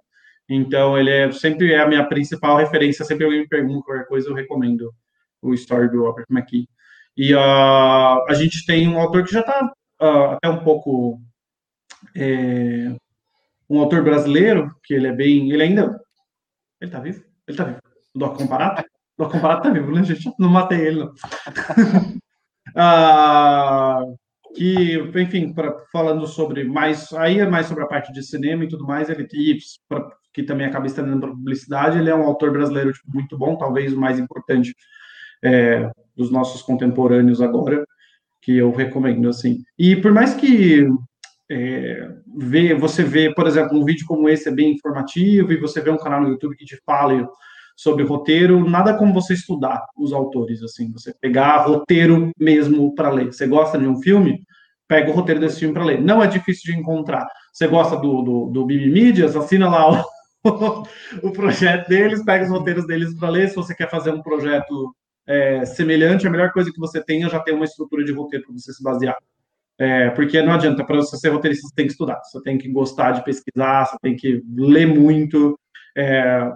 Speaker 3: Então, ele é sempre é a minha principal referência. Sempre alguém me pergunta qualquer coisa, eu recomendo o Story do Robert McKee. E uh, a gente tem um autor que já está ah, até um pouco. É, um autor brasileiro, que ele é bem. Ele ainda. Ele está vivo? Ele está vivo. O Doc Comparato? O Doc Comparato está vivo, né, gente? Não matei ele, não. uh, que, enfim, pra, falando sobre mais, aí é mais sobre a parte de cinema e tudo mais, ele e pra, que também acaba estendendo para publicidade, ele é um autor brasileiro tipo, muito bom, talvez o mais importante é, dos nossos contemporâneos agora, que eu recomendo, assim. E por mais que é, vê, você vê, por exemplo, um vídeo como esse é bem informativo e você vê um canal no YouTube que te fala sobre roteiro, nada como você estudar os autores, assim, você pegar roteiro mesmo para ler. Você gosta de um filme? Pega o roteiro desse filme para ler. Não é difícil de encontrar. Você gosta do, do, do Bibi Mídias? Assina lá o, o projeto deles, pega os roteiros deles para ler. Se você quer fazer um projeto é, semelhante, a melhor coisa que você tenha é já ter uma estrutura de roteiro para você se basear. É, porque não adianta, para você ser roteirista, você tem que estudar, você tem que gostar de pesquisar, você tem que ler muito. É,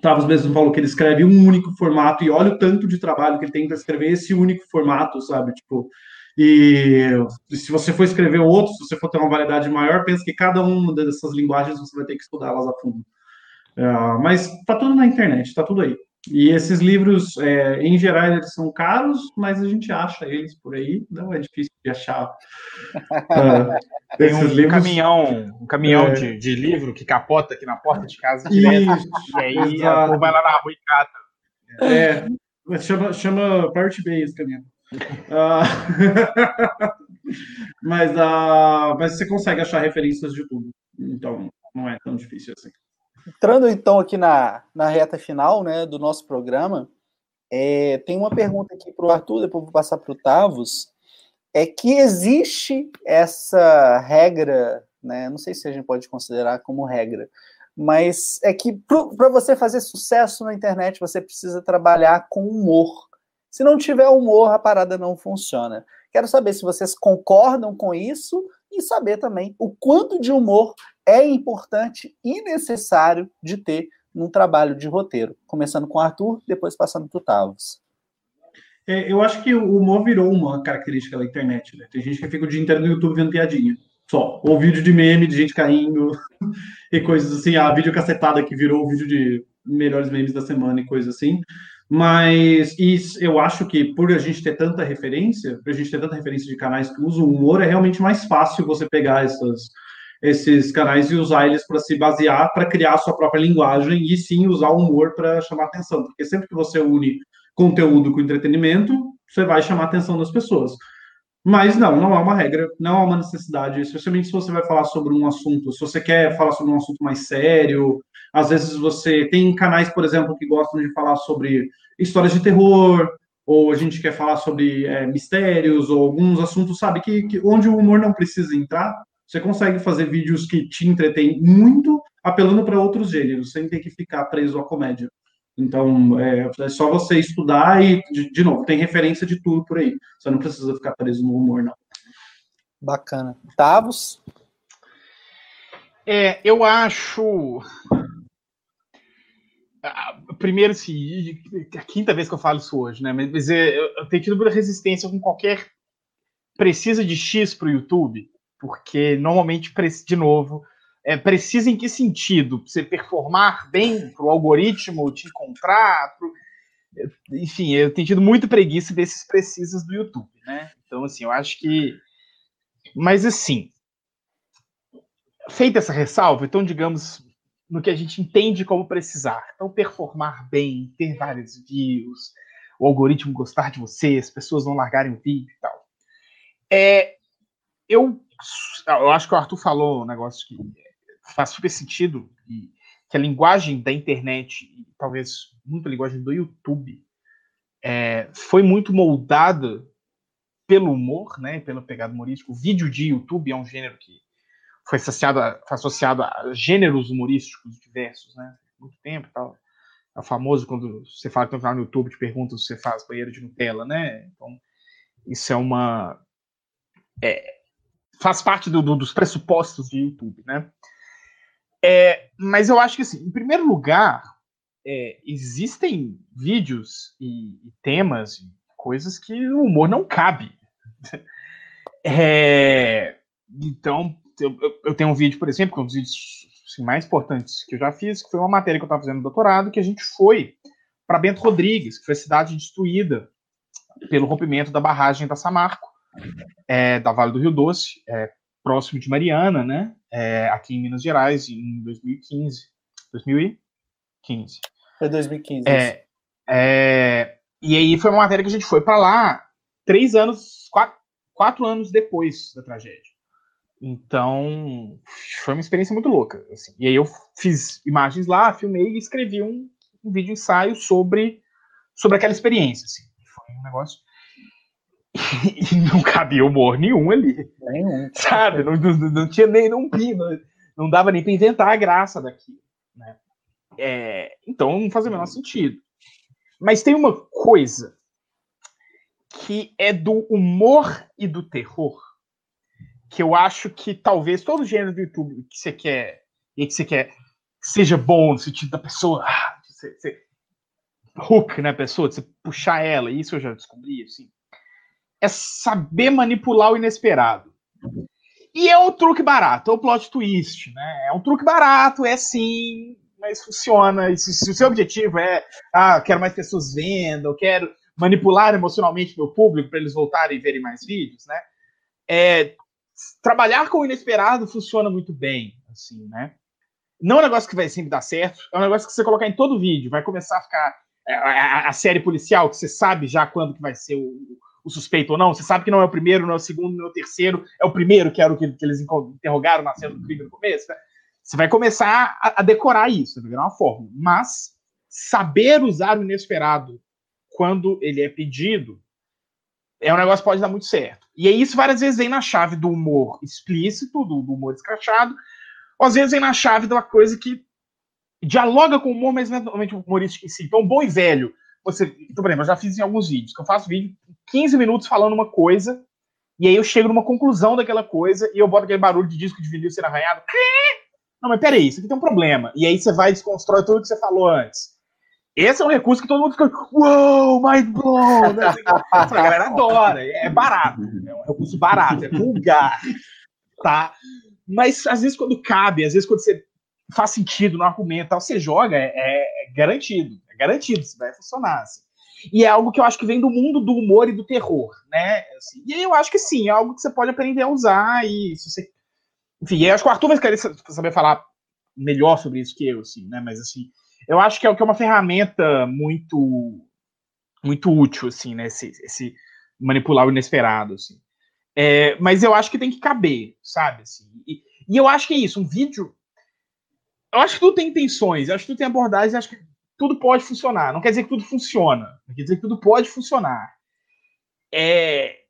Speaker 3: Tavos mesmo falou que ele escreve um único formato e olha o tanto de trabalho que ele tem para escrever esse único formato, sabe? Tipo, e se você for escrever outro, se você for ter uma variedade maior, pensa que cada uma dessas linguagens você vai ter que estudá-las a fundo. Uh, mas tá tudo na internet, tá tudo aí. E esses livros, é, em geral, eles são caros, mas a gente acha eles por aí, não é difícil de achar. Uh,
Speaker 4: Tem um livros. caminhão, um caminhão é... de, de, livro que capota aqui na porta de casa direto, Isso, e aí vai lá na rua e cata.
Speaker 3: É, chama, chama Pirate Bay esse caminhão. Uh, mas, uh, mas você consegue achar referências de tudo, então não é tão difícil assim.
Speaker 2: Entrando então aqui na, na reta final né, do nosso programa, é, tem uma pergunta aqui para o Arthur, depois vou passar para o Tavos. É que existe essa regra, né? Não sei se a gente pode considerar como regra, mas é que para você fazer sucesso na internet, você precisa trabalhar com humor. Se não tiver humor, a parada não funciona. Quero saber se vocês concordam com isso e saber também o quanto de humor é importante e necessário de ter num trabalho de roteiro. Começando com o Arthur, depois passando para o Tavos.
Speaker 3: É, eu acho que o humor virou uma característica da internet. Né? Tem gente que fica o dia inteiro no YouTube vendo piadinha. Só. Ou vídeo de meme, de gente caindo e coisas assim. A vídeo cacetada que virou o vídeo de melhores memes da semana e coisas assim. Mas eu acho que por a gente ter tanta referência, por a gente ter tanta referência de canais que usam humor, é realmente mais fácil você pegar essas, esses canais e usar eles para se basear, para criar a sua própria linguagem e sim usar o humor para chamar atenção, porque sempre que você une conteúdo com entretenimento, você vai chamar atenção das pessoas. Mas não, não é uma regra, não é uma necessidade, especialmente se você vai falar sobre um assunto, se você quer falar sobre um assunto mais sério, às vezes você tem canais, por exemplo, que gostam de falar sobre histórias de terror, ou a gente quer falar sobre é, mistérios, ou alguns assuntos, sabe, que, que, onde o humor não precisa entrar, você consegue fazer vídeos que te entretêm muito, apelando para outros gêneros, sem ter que ficar preso à comédia. Então, é, é, só você estudar e, de, de, novo, tem referência de tudo por aí. Você não precisa ficar preso no humor, não.
Speaker 2: Bacana. Tavos?
Speaker 4: É, eu acho. Primeiro, assim, a quinta vez que eu falo isso hoje, né? Mas é, eu tenho tido muita resistência com qualquer precisa de X para o YouTube, porque normalmente, de novo, é, precisa em que sentido? Você performar bem para o algoritmo te encontrar? Pro... Enfim, eu tenho tido muito preguiça desses precisas do YouTube, né? Então, assim, eu acho que. Mas, assim, feita essa ressalva, então, digamos, no que a gente entende como precisar. Então, performar bem, ter vários views, o algoritmo gostar de você, as pessoas não largarem o vídeo e tal. É, eu, eu acho que o Arthur falou um negócio que faz super sentido que a linguagem da internet, e talvez muito a linguagem do YouTube, é, foi muito moldada pelo humor, né, pelo pegado humorístico. O vídeo de YouTube é um gênero que foi associado a, foi associado a gêneros humorísticos diversos, né, muito tempo tal. É famoso quando você fala que tá no YouTube, te pergunta se você faz banheiro de Nutella, né? Então, isso é uma. É, faz parte do, do, dos pressupostos de YouTube, né? É, mas eu acho que, assim, em primeiro lugar, é, existem vídeos e, e, temas, e coisas que o humor não cabe. É, então, eu, eu, tenho um vídeo, por exemplo, que é um dos vídeos assim, mais importantes que eu já fiz, que foi uma matéria que eu estava fazendo no doutorado, que a gente foi para Bento Rodrigues, que foi a cidade destruída pelo rompimento da barragem da Samarco, é, da Vale do Rio Doce, é, próximo de Mariana, né? É, aqui em Minas Gerais, em 2015. 2015.
Speaker 2: Foi 2015.
Speaker 4: É, é, e aí foi uma matéria que a gente foi para lá três anos, quatro, quatro anos depois da tragédia. Então, foi uma experiência muito louca. Assim. E aí eu fiz imagens lá, filmei e escrevi um, um vídeo ensaio sobre, sobre aquela experiência. Assim. Foi um negócio e não cabia humor nenhum ali. Nenhum. Sabe? Não, não, não tinha nem não, não, não dava nem para inventar a graça daquilo. Né? É, então não fazia o menor sentido. Mas tem uma coisa que é do humor e do terror que eu acho que talvez todo gênero do YouTube que você quer e que você quer que seja bom no sentido da pessoa ah, você, você hook na pessoa, de você puxar ela, isso eu já descobri assim é saber manipular o inesperado. E é um truque barato, é o plot twist, né? É um truque barato, é sim, mas funciona. E se, se o seu objetivo é, ah, quero mais pessoas vendo, eu quero manipular emocionalmente meu público para eles voltarem e verem mais vídeos, né? É, trabalhar com o inesperado funciona muito bem, assim, né? Não é um negócio que vai sempre dar certo, é um negócio que você colocar em todo vídeo, vai começar a ficar é, a, a série policial, que você sabe já quando que vai ser o, o suspeito ou não. Você sabe que não é o primeiro, não é o segundo, não é o terceiro, é o primeiro, que era o que, que eles interrogaram na cena do crime no começo. Né? Você vai começar a, a decorar isso, vai virar uma fórmula. Mas saber usar o inesperado quando ele é pedido é um negócio que pode dar muito certo. E aí isso várias vezes vem na chave do humor explícito, do, do humor escrachado, ou às vezes vem na chave de uma coisa que dialoga com o humor, mas não é humorístico em si. Então, bom e velho, você. Então, por exemplo, eu já fiz em alguns vídeos, que eu faço vídeo 15 minutos falando uma coisa, e aí eu chego numa conclusão daquela coisa, e eu boto aquele barulho de disco de vinil sendo arranhado. Não, mas peraí, isso aqui tem um problema. E aí você vai e desconstrói tudo que você falou antes. Esse é um recurso que todo mundo fica, uou, mind blown. Né? A galera adora, é barato, é um recurso barato, é vulgar, tá? Mas às vezes quando cabe, às vezes quando você faz sentido no argumento, tal, você joga, é, é garantido garantido, isso vai funcionar. Assim. E é algo que eu acho que vem do mundo do humor e do terror, né? Assim, e eu acho que sim, é algo que você pode aprender a usar e se você... Enfim, eu acho que o Arthur vai querer saber falar melhor sobre isso que eu, assim, né? Mas assim, eu acho que é, que é uma ferramenta muito muito útil, assim, né? Esse, esse manipular o inesperado, assim. É, mas eu acho que tem que caber, sabe? Assim, e, e, eu acho que é isso, um vídeo. Eu acho que tudo tem intenções, eu acho que tudo tem abordagens, acho que tudo pode funcionar. Não quer dizer que tudo funciona, quer dizer que tudo pode funcionar. É,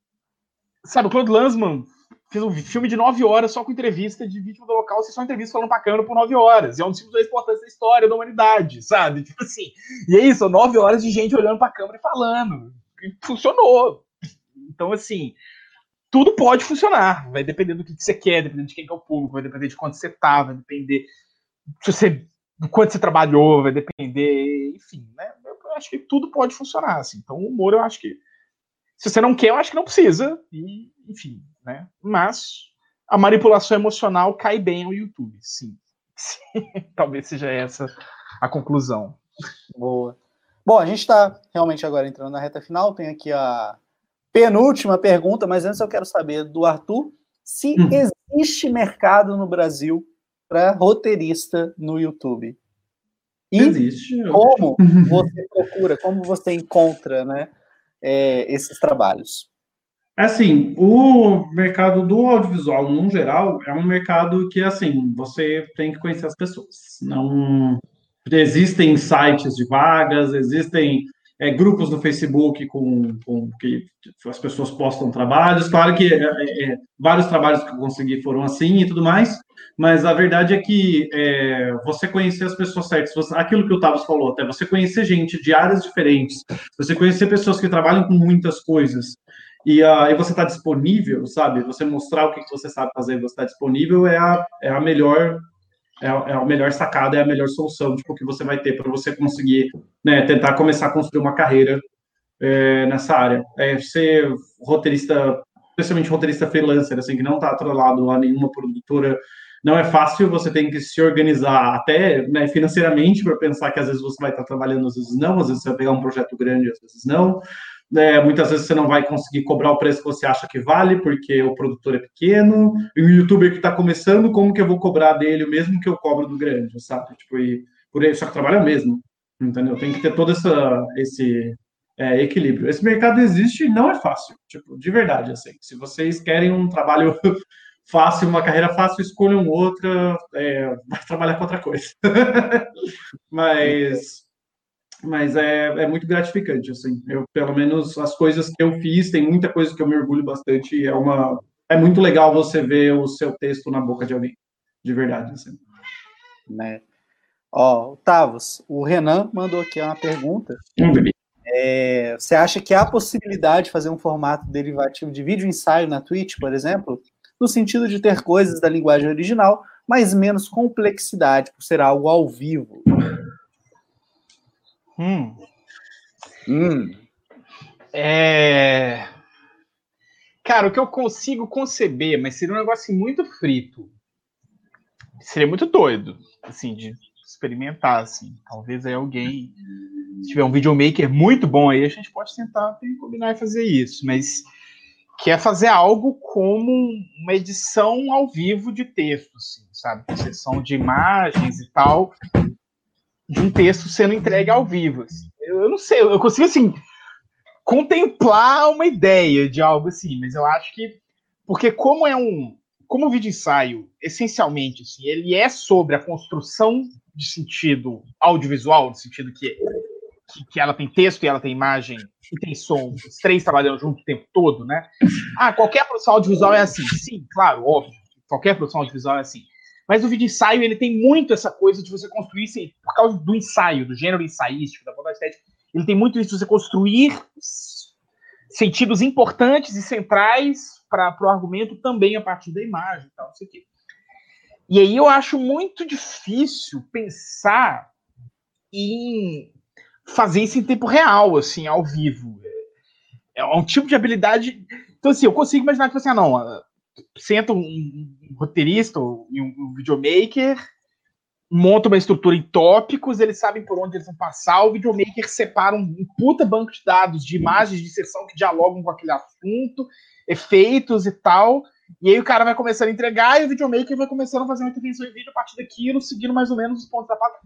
Speaker 4: sabe, o Claude Lanzmann fez um filme de nove horas só com entrevista de vítima do e só entrevista falando pra câmera por nove horas. E é um dos filmes mais importantes da história da humanidade, sabe? Tipo assim. E é isso, nove horas de gente olhando pra câmera e falando. E funcionou. Então, assim, tudo pode funcionar. Vai depender do que você quer, dependendo de quem é o público, vai depender de quanto você tá, vai depender se você, do quanto você trabalhou, vai depender, enfim, né? Eu acho que tudo pode funcionar, assim. Então, o humor, eu acho que se você não quer, eu acho que não precisa. E, enfim, né? Mas a manipulação emocional cai bem no YouTube, sim. Talvez seja essa a conclusão.
Speaker 2: Boa. Bom, a gente está realmente agora entrando na reta final. Tem aqui a penúltima pergunta, mas antes eu quero saber do Arthur se hum. existe mercado no Brasil para roteirista no YouTube.
Speaker 3: E existe.
Speaker 2: como você procura, como você encontra, né? É, esses trabalhos?
Speaker 3: Assim, o mercado do audiovisual, no geral, é um mercado que, assim, você tem que conhecer as pessoas. Não existem sites de vagas, existem é, grupos no Facebook com, com, que as pessoas postam trabalhos. Claro que é, é, é, vários trabalhos que eu consegui foram assim e tudo mais, mas a verdade é que é, você conhecer as pessoas certas, você, aquilo que o Tavos falou, até você conhecer gente de áreas diferentes, você conhecer pessoas que trabalham com muitas coisas. E, uh, e você está disponível, sabe? Você mostrar o que, você sabe fazer, você está disponível é a, é a melhor é, é a melhor sacada, é a melhor solução tipo, que você vai ter para você conseguir né, tentar começar a construir uma carreira é, nessa área. É, ser roteirista, especialmente roteirista freelancer, assim, que não está atrelado a nenhuma produtora, não é fácil, você tem que se organizar até né, financeiramente para pensar que às vezes você vai estar trabalhando, às vezes não, às vezes você vai pegar um projeto grande, às vezes não. É, muitas vezes você não vai conseguir cobrar o preço que você acha que vale, porque o produtor é pequeno, e o youtuber que está começando, como que eu vou cobrar dele o mesmo que eu cobro do grande, sabe? Tipo, e por só que trabalha mesmo, entendeu? Tem que ter todo essa, esse é, equilíbrio. Esse mercado existe e não é fácil, tipo, de verdade, assim. Se vocês querem um trabalho fácil, uma carreira fácil, escolham outra, é, vai trabalhar com outra coisa. Mas mas é, é muito gratificante, assim. Eu, pelo menos, as coisas que eu fiz, tem muita coisa que eu me orgulho bastante e é uma... É muito legal você ver o seu texto na boca de alguém, de verdade, assim.
Speaker 2: Né? Ó, Tavos, o Renan mandou aqui uma pergunta.
Speaker 3: Um bebê.
Speaker 2: É, você acha que há possibilidade de fazer um formato derivativo de vídeo ensaio na Twitch, por exemplo? No sentido de ter coisas da linguagem original, mas menos complexidade, por ser algo ao vivo.
Speaker 4: Hum. Hum. É... Cara, o que eu consigo conceber, mas seria um negócio muito frito. Seria muito doido, assim, de experimentar, assim. Talvez aí alguém, se tiver um videomaker muito bom aí, a gente pode tentar combinar e fazer isso, mas quer fazer algo como uma edição ao vivo de texto, assim, sabe? Sessão de imagens e tal, de um texto sendo entregue ao vivo. Assim. Eu, eu, não sei, eu consigo assim contemplar uma ideia de algo assim, mas eu acho que porque como é um como o vídeo ensaio, essencialmente, assim, ele é sobre a construção de sentido audiovisual, no sentido que, que, que, ela tem texto e ela tem imagem e tem som, os três trabalhando junto o tempo todo, né? Ah, qualquer produção audiovisual é assim. Sim, claro, óbvio. Qualquer produção audiovisual é assim. Mas o vídeo ensaio, ele tem muito essa coisa de você construir, por causa do ensaio, do gênero ensaístico, da bondade estética, ele tem muito isso de você construir sentidos importantes e centrais para o argumento também a partir da imagem e tal, não sei o quê. E aí eu acho muito difícil pensar em fazer isso em tempo real, assim, ao vivo. É um tipo de habilidade. Então, assim, eu consigo imaginar que você, assim, ah, não, senta um, roteirista e um, um videomaker, monta uma estrutura em tópicos, eles sabem por onde eles vão passar, o videomaker separa um, um puta banco de dados de imagens de sessão que dialogam com aquele assunto, efeitos e tal, e aí o cara vai começando a entregar e o videomaker vai começando a fazer uma intervenção em vídeo a partir daquilo, seguindo mais ou menos os pontos da pauta.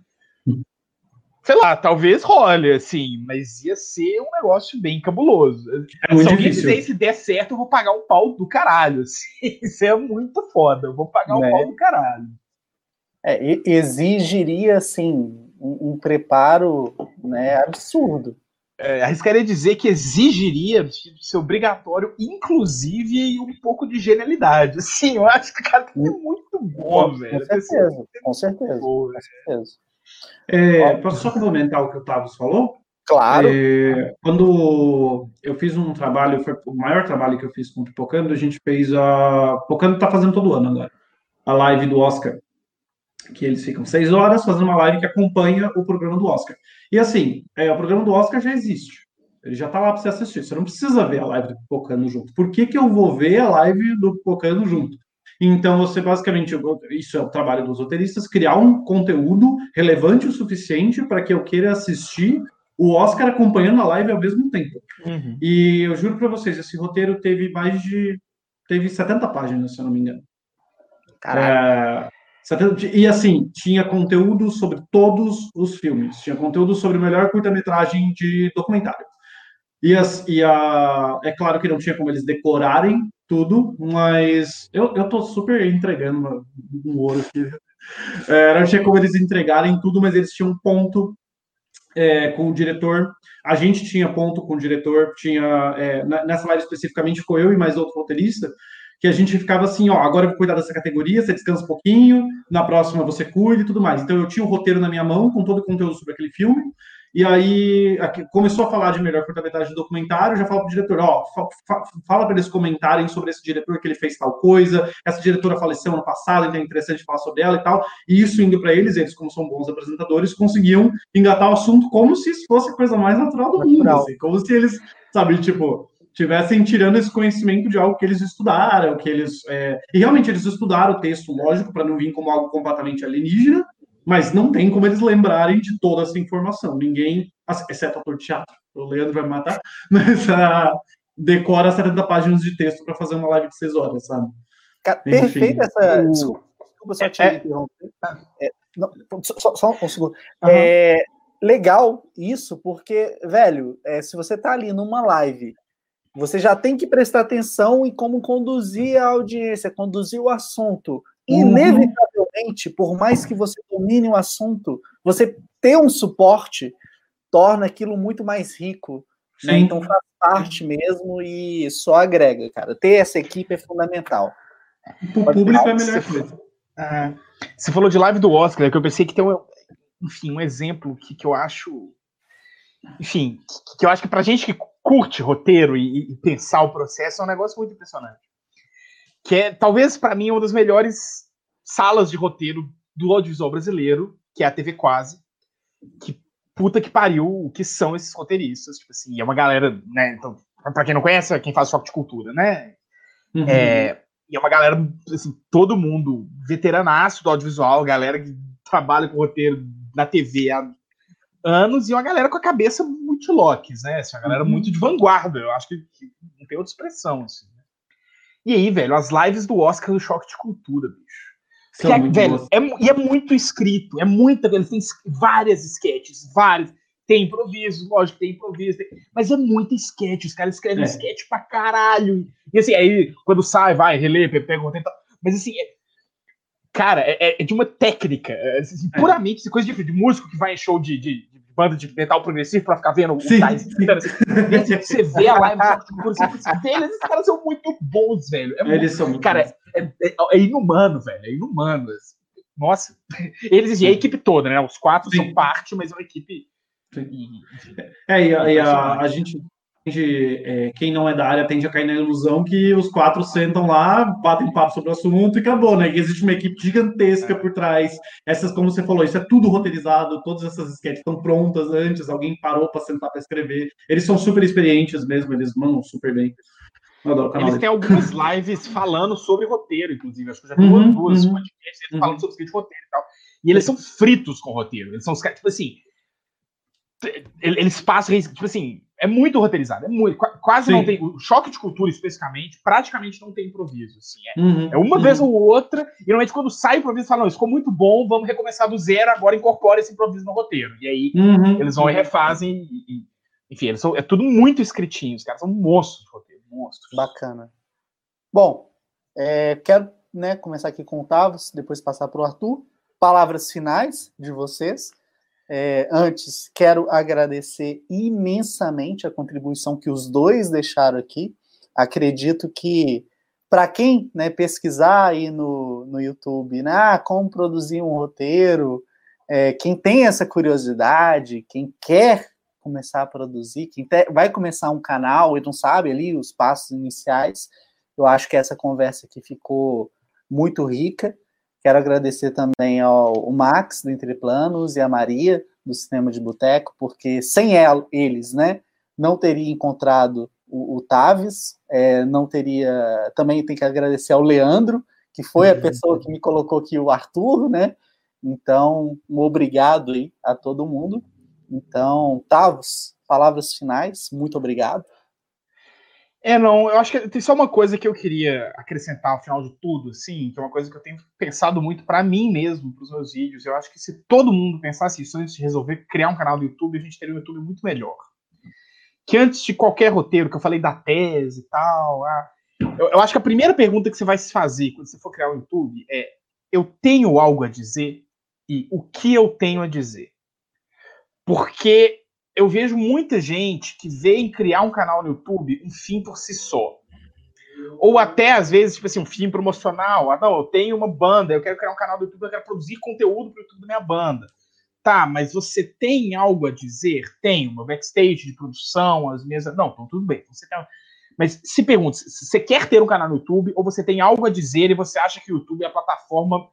Speaker 4: Sei lá, talvez role, assim, mas ia ser um negócio bem cabuloso.
Speaker 3: É muito
Speaker 4: se alguém dizer se der certo, eu vou pagar um pau do caralho. Assim. Isso é muito foda. Eu vou pagar um
Speaker 2: É.
Speaker 4: pau do caralho.
Speaker 2: É, exigiria, assim, um, um preparo né, absurdo.
Speaker 4: É, arriscaria dizer que exigiria ser obrigatório, inclusive um pouco de genialidade. Assim, eu acho que o cara ser muito bom, velho.
Speaker 2: Com certeza, com certeza, com certeza.
Speaker 3: É, posso só complementar o que o Tavos falou?
Speaker 2: Claro.
Speaker 3: É, quando eu fiz um trabalho, foi o maior trabalho que eu fiz com o Pipocando, a gente fez a. Pipocando está fazendo todo ano agora, a live do Oscar. Que eles ficam seis horas fazendo uma live que acompanha o programa do Oscar. E assim, é, o programa do Oscar já existe. Ele já está lá para você assistir. Você não precisa ver a live do Pipocando junto. Por que, que eu vou ver a live do Pipocando junto? Então, você basicamente, isso é o trabalho dos roteiristas, criar um conteúdo relevante o suficiente para que eu queira assistir o Oscar acompanhando a live ao mesmo tempo.
Speaker 4: Uhum.
Speaker 3: E eu juro para vocês, esse roteiro teve mais de. teve 70 páginas, se eu não me engano.
Speaker 2: Caraca.
Speaker 3: É, 70 e assim, tinha conteúdo sobre todos os filmes. Tinha conteúdo sobre o melhor curta-metragem de documentário. E, as, e a, é claro que não tinha como eles decorarem tudo, mas eu, eu tô super entregando um ouro aqui. É, não tinha como eles entregarem tudo, mas eles tinham um ponto é, com o diretor. A gente tinha ponto com o diretor, tinha é, nessa live especificamente ficou eu e mais outro roteirista, que a gente ficava assim, ó, agora eu vou cuidar dessa categoria, você descansa um pouquinho, na próxima você cuida e tudo mais. Então eu tinha o roteiro na minha mão com todo o conteúdo sobre aquele filme. E aí começou a falar de melhor curta-metragem de documentário, já fala pro diretor, ó, fa fa fala para eles comentarem sobre esse diretor que ele fez tal coisa, essa diretora faleceu ano passado, então é interessante falar sobre ela e tal. E isso indo para eles, eles como são bons apresentadores, conseguiam engatar o assunto como se isso fosse a coisa mais natural do natural. mundo, assim, como se eles, sabe, tipo, tivessem tirando esse conhecimento de algo que eles estudaram, que eles é... e realmente eles estudaram o texto, lógico, para não vir como algo completamente alienígena, mas não tem como eles lembrarem de toda essa informação. Ninguém, exceto ator de teatro, o Leandro vai me matar, mas uh, decora 70 páginas de texto para fazer uma live de 6 horas, sabe?
Speaker 2: Perfeita essa. Desculpa, desculpa só te é, interromper. É, não, só, só, um segundo. Uhum. É legal isso, porque, velho, é, se você tá ali numa live você já tem que prestar atenção em como conduzir a audiência, conduzir o assunto. Uhum. Inevitavelmente, por mais que você domine o assunto, você ter um suporte torna aquilo muito mais rico. Né? Então faz parte mesmo e só agrega, cara. Ter essa equipe é fundamental.
Speaker 3: O público é a melhor coisa.
Speaker 4: É. Você falou de live do Oscar, que eu pensei que tem um, enfim, um exemplo que, que eu acho. Enfim, que eu acho que pra gente que curte roteiro e, e, pensar o processo é um negócio muito impressionante. Que é, talvez, para mim, uma das melhores salas de roteiro do audiovisual brasileiro, que é a TV Quase. Que puta que pariu o que são esses roteiristas. Tipo assim, é uma galera, né? Então, pra quem não conhece, é quem faz choque de cultura, né? Uhum. É, e é uma galera, assim, todo mundo veteranaço do audiovisual, galera que trabalha com roteiro na TV há anos e uma galera com a cabeça muito locks, né? Assim, uma galera uhum. muito de vanguarda. Eu acho que, que, não tem outra expressão, assim. E aí, velho, as lives do Oscar do Choque de Cultura, bicho. É, velho, é, e é muito escrito, é muita, eles têm várias sketches, várias. Tem improviso, lógico, tem improviso, tem, mas é muito sketch, os caras escrevem é. sketch pra caralho. E assim, aí, quando sai, vai, relê, pega um tempo. Mas assim, é, cara, é, é, de uma técnica, assim, puramente assim, coisa de, de, músico que vai em show de, de, de banda de metal progressivo pra ficar vendo
Speaker 3: sim,
Speaker 4: assim, Você vê a live por eles, esses caras são muito bons, velho. É
Speaker 3: eles
Speaker 4: muito,
Speaker 3: são muito
Speaker 4: Cara, é, é, inumano, velho. É inumano. Nossa. Eles e a equipe toda, né? Os quatro sim. são parte, mas é uma equipe.
Speaker 3: É, e, a, e a, a gente tende, é, quem não é da área tende a cair na ilusão que os quatro sentam lá, batem papo sobre o assunto e acabou, né? Que existe uma equipe gigantesca por trás. Essas, como você falou, isso é tudo roteirizado, todas essas sketches estão prontas antes, alguém parou para sentar para escrever. Eles são super experientes mesmo, eles mandam super bem.
Speaker 4: Eles têm algumas lives falando sobre roteiro, inclusive. Acho que eu já vi uhum, duas uhum, podcasts uhum. falando sobre script de roteiro e tal. E eles são fritos com roteiro. Eles são os caras, tipo assim. Eles passam, tipo assim, é muito roteirizado, é muito, quase Sim. não tem. O choque de cultura, especificamente, praticamente não tem improviso. Assim, é, uhum, é uma uhum. vez ou outra, e normalmente quando sai o improviso, falam, não, isso ficou muito bom, vamos recomeçar do zero, agora incorpora esse improviso no roteiro. E aí uhum, eles vão e refazem. E, e, enfim, eles são, é tudo muito escritinho, os caras são monstros de roteiro, monstros.
Speaker 2: Bacana. Bom, é, quero né, começar aqui com o Tavos, depois passar para o Arthur. Palavras finais de vocês. É, antes, quero agradecer imensamente a contribuição que os dois deixaram aqui. Acredito que, para quem né, pesquisar aí no, no YouTube, né, ah, como produzir um roteiro, é, quem tem essa curiosidade, quem quer começar a produzir, quem te, vai começar um canal e não sabe ali os passos iniciais, eu acho que essa conversa aqui ficou muito rica. Quero agradecer também ao Max, do Entreplanos, e a Maria, do Cinema de Boteco, porque sem eles, né, não teria encontrado o, o Taves, é, não teria... Também tem que agradecer ao Leandro, que foi a uhum. pessoa que me colocou aqui o Arthur, né? Então, um obrigado aí a todo mundo. Então, Tavos, palavras finais, muito obrigado.
Speaker 4: É, não, eu acho que tem só uma coisa que eu queria acrescentar ao final de tudo, assim, que é uma coisa que eu tenho pensado muito para mim mesmo, para os meus vídeos. Eu acho que se todo mundo pensasse isso antes de resolver criar um canal do YouTube, a gente teria um YouTube muito melhor. Que antes de qualquer roteiro, que eu falei da tese e tal, ah, eu, eu acho que a primeira pergunta que você vai se fazer quando você for criar um YouTube é: eu tenho algo a dizer? E o que eu tenho a dizer? Porque eu vejo muita gente que vê em criar um canal no YouTube um fim por si só. Ou até, às vezes, tipo assim, um fim promocional. Ah, não, eu tenho uma banda, eu quero criar um canal do YouTube, eu quero produzir conteúdo para o YouTube da minha banda. Tá, mas você tem algo a dizer? Tem, uma backstage de produção, as minhas. Não, então tudo bem. Você tem... Mas se pergunta, você quer ter um canal no YouTube ou você tem algo a dizer e você acha que o YouTube é a plataforma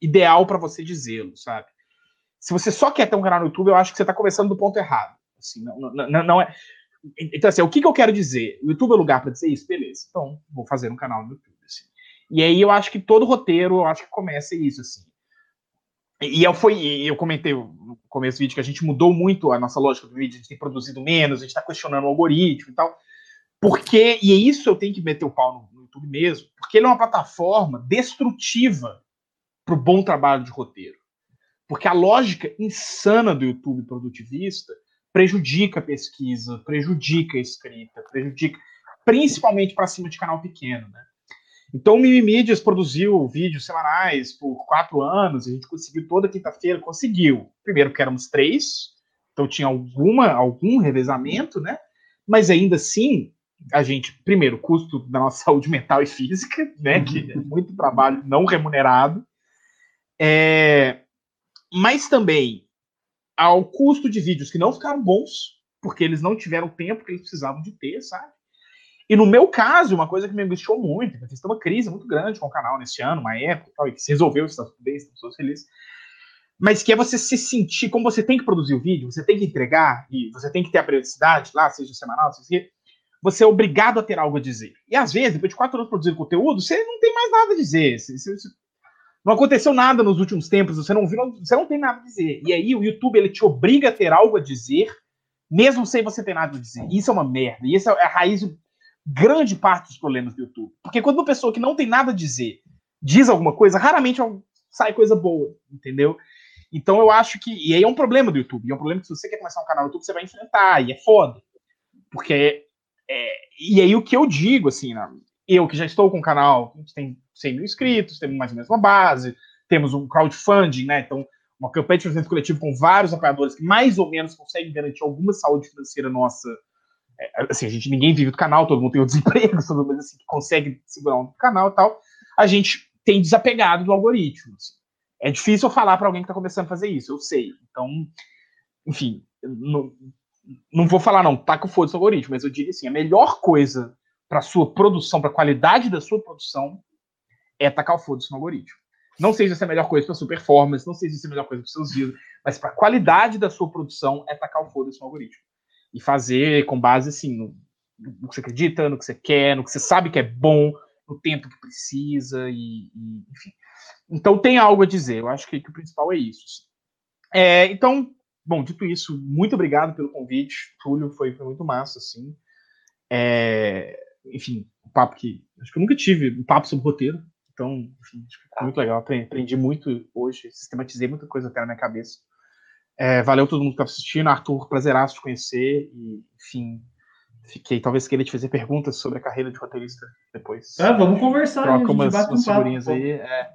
Speaker 4: ideal para você dizê-lo, sabe? Se você só quer ter um canal no YouTube, eu acho que você está começando do ponto errado. Assim, não, não, não é. Então, assim, o que, que eu quero dizer? O YouTube é lugar para dizer isso? Beleza. Então, vou fazer um canal no YouTube. Assim. E aí eu acho que todo roteiro, eu acho que começa isso, assim. E eu, fui, eu comentei no começo do vídeo que a gente mudou muito a nossa lógica do vídeo, a gente tem produzido menos, a gente está questionando o algoritmo e tal. Porque, e é isso eu tenho que meter o pau no, no YouTube mesmo, porque ele é uma plataforma destrutiva para o bom trabalho de roteiro. Porque a lógica insana do YouTube produtivista prejudica a pesquisa, prejudica a escrita, prejudica principalmente para cima de canal pequeno, né? Então o Mimimídias produziu vídeos semanais por quatro anos, a gente conseguiu toda quinta-feira, conseguiu. Primeiro porque éramos três, então tinha alguma, algum revezamento, né? Mas ainda assim, a gente, primeiro, custo da nossa saúde mental e física, né? Que é muito trabalho não remunerado. É, mas também ao custo de vídeos que não ficaram bons, porque eles não tiveram o tempo que eles precisavam de ter, sabe? E no meu caso, uma coisa que me angustiou muito, porque tem uma crise muito grande com o canal nesse ano, uma época, e que se resolveu, está tudo bem, estamos felizes. Mas que é você se sentir, como você tem que produzir o vídeo, você tem que entregar, e você tem que ter a periodicidade lá, seja semanal, seja você é obrigado a ter algo a dizer. E às vezes, depois de quatro anos produzindo conteúdo, você não tem mais nada a dizer. Você, você, não aconteceu nada nos últimos tempos, você não viu, você não tem nada a dizer. E aí o YouTube ele te obriga a ter algo a dizer, mesmo sem você ter nada a dizer. Isso é uma merda. E essa é a raiz de grande parte dos problemas do YouTube. Porque quando uma pessoa que não tem nada a dizer diz alguma coisa, raramente sai coisa boa, entendeu? Então eu acho que. E aí é um problema do YouTube. É um problema que se você quer começar um canal no YouTube, você vai enfrentar. E é foda. Porque. É, e aí o que eu digo, assim, né, eu que já estou com o canal, a gente tem 100 mil inscritos, temos mais ou menos uma base, temos um crowdfunding, né? Então, uma campanha de financiamento coletivo com vários apoiadores que mais ou menos conseguem garantir alguma saúde financeira nossa. É, assim, a gente ninguém vive do canal, todo mundo tem o desemprego, todo mundo assim, que consegue segurar um canal e tal. A gente tem desapegado do algoritmo. Assim. É difícil eu falar para alguém que está começando a fazer isso, eu sei. Então, enfim, não, não vou falar não, tá com foda-se o algoritmo, mas eu diria assim, a melhor coisa para sua produção, para a qualidade da sua produção, é tacar o foda-se no algoritmo. Não sei se essa é a melhor coisa para sua performance, não sei se isso é a melhor coisa para seus vídeos, mas para a qualidade da sua produção é tacar o foda-se no algoritmo. E fazer com base, assim, no, no, que você acredita, no que você quer, no que você sabe que é bom, no tempo que precisa, e, e enfim. Então tem algo a dizer, eu acho que, que o principal é isso. É, então, bom, dito isso, muito obrigado pelo convite, Túlio, foi, foi muito massa, assim. É, enfim, um papo que acho que eu nunca tive um papo sobre roteiro, então, enfim, foi muito legal, aprendi muito hoje, sistematizei muita coisa até na minha cabeça. É, valeu todo mundo que estava assistindo, Arthur, prazeraço te conhecer, e, enfim, fiquei, talvez queria te fazer perguntas sobre a carreira de roteirista depois.
Speaker 3: É, vamos conversar.
Speaker 4: Troca umas, umas figurinhas aí. É,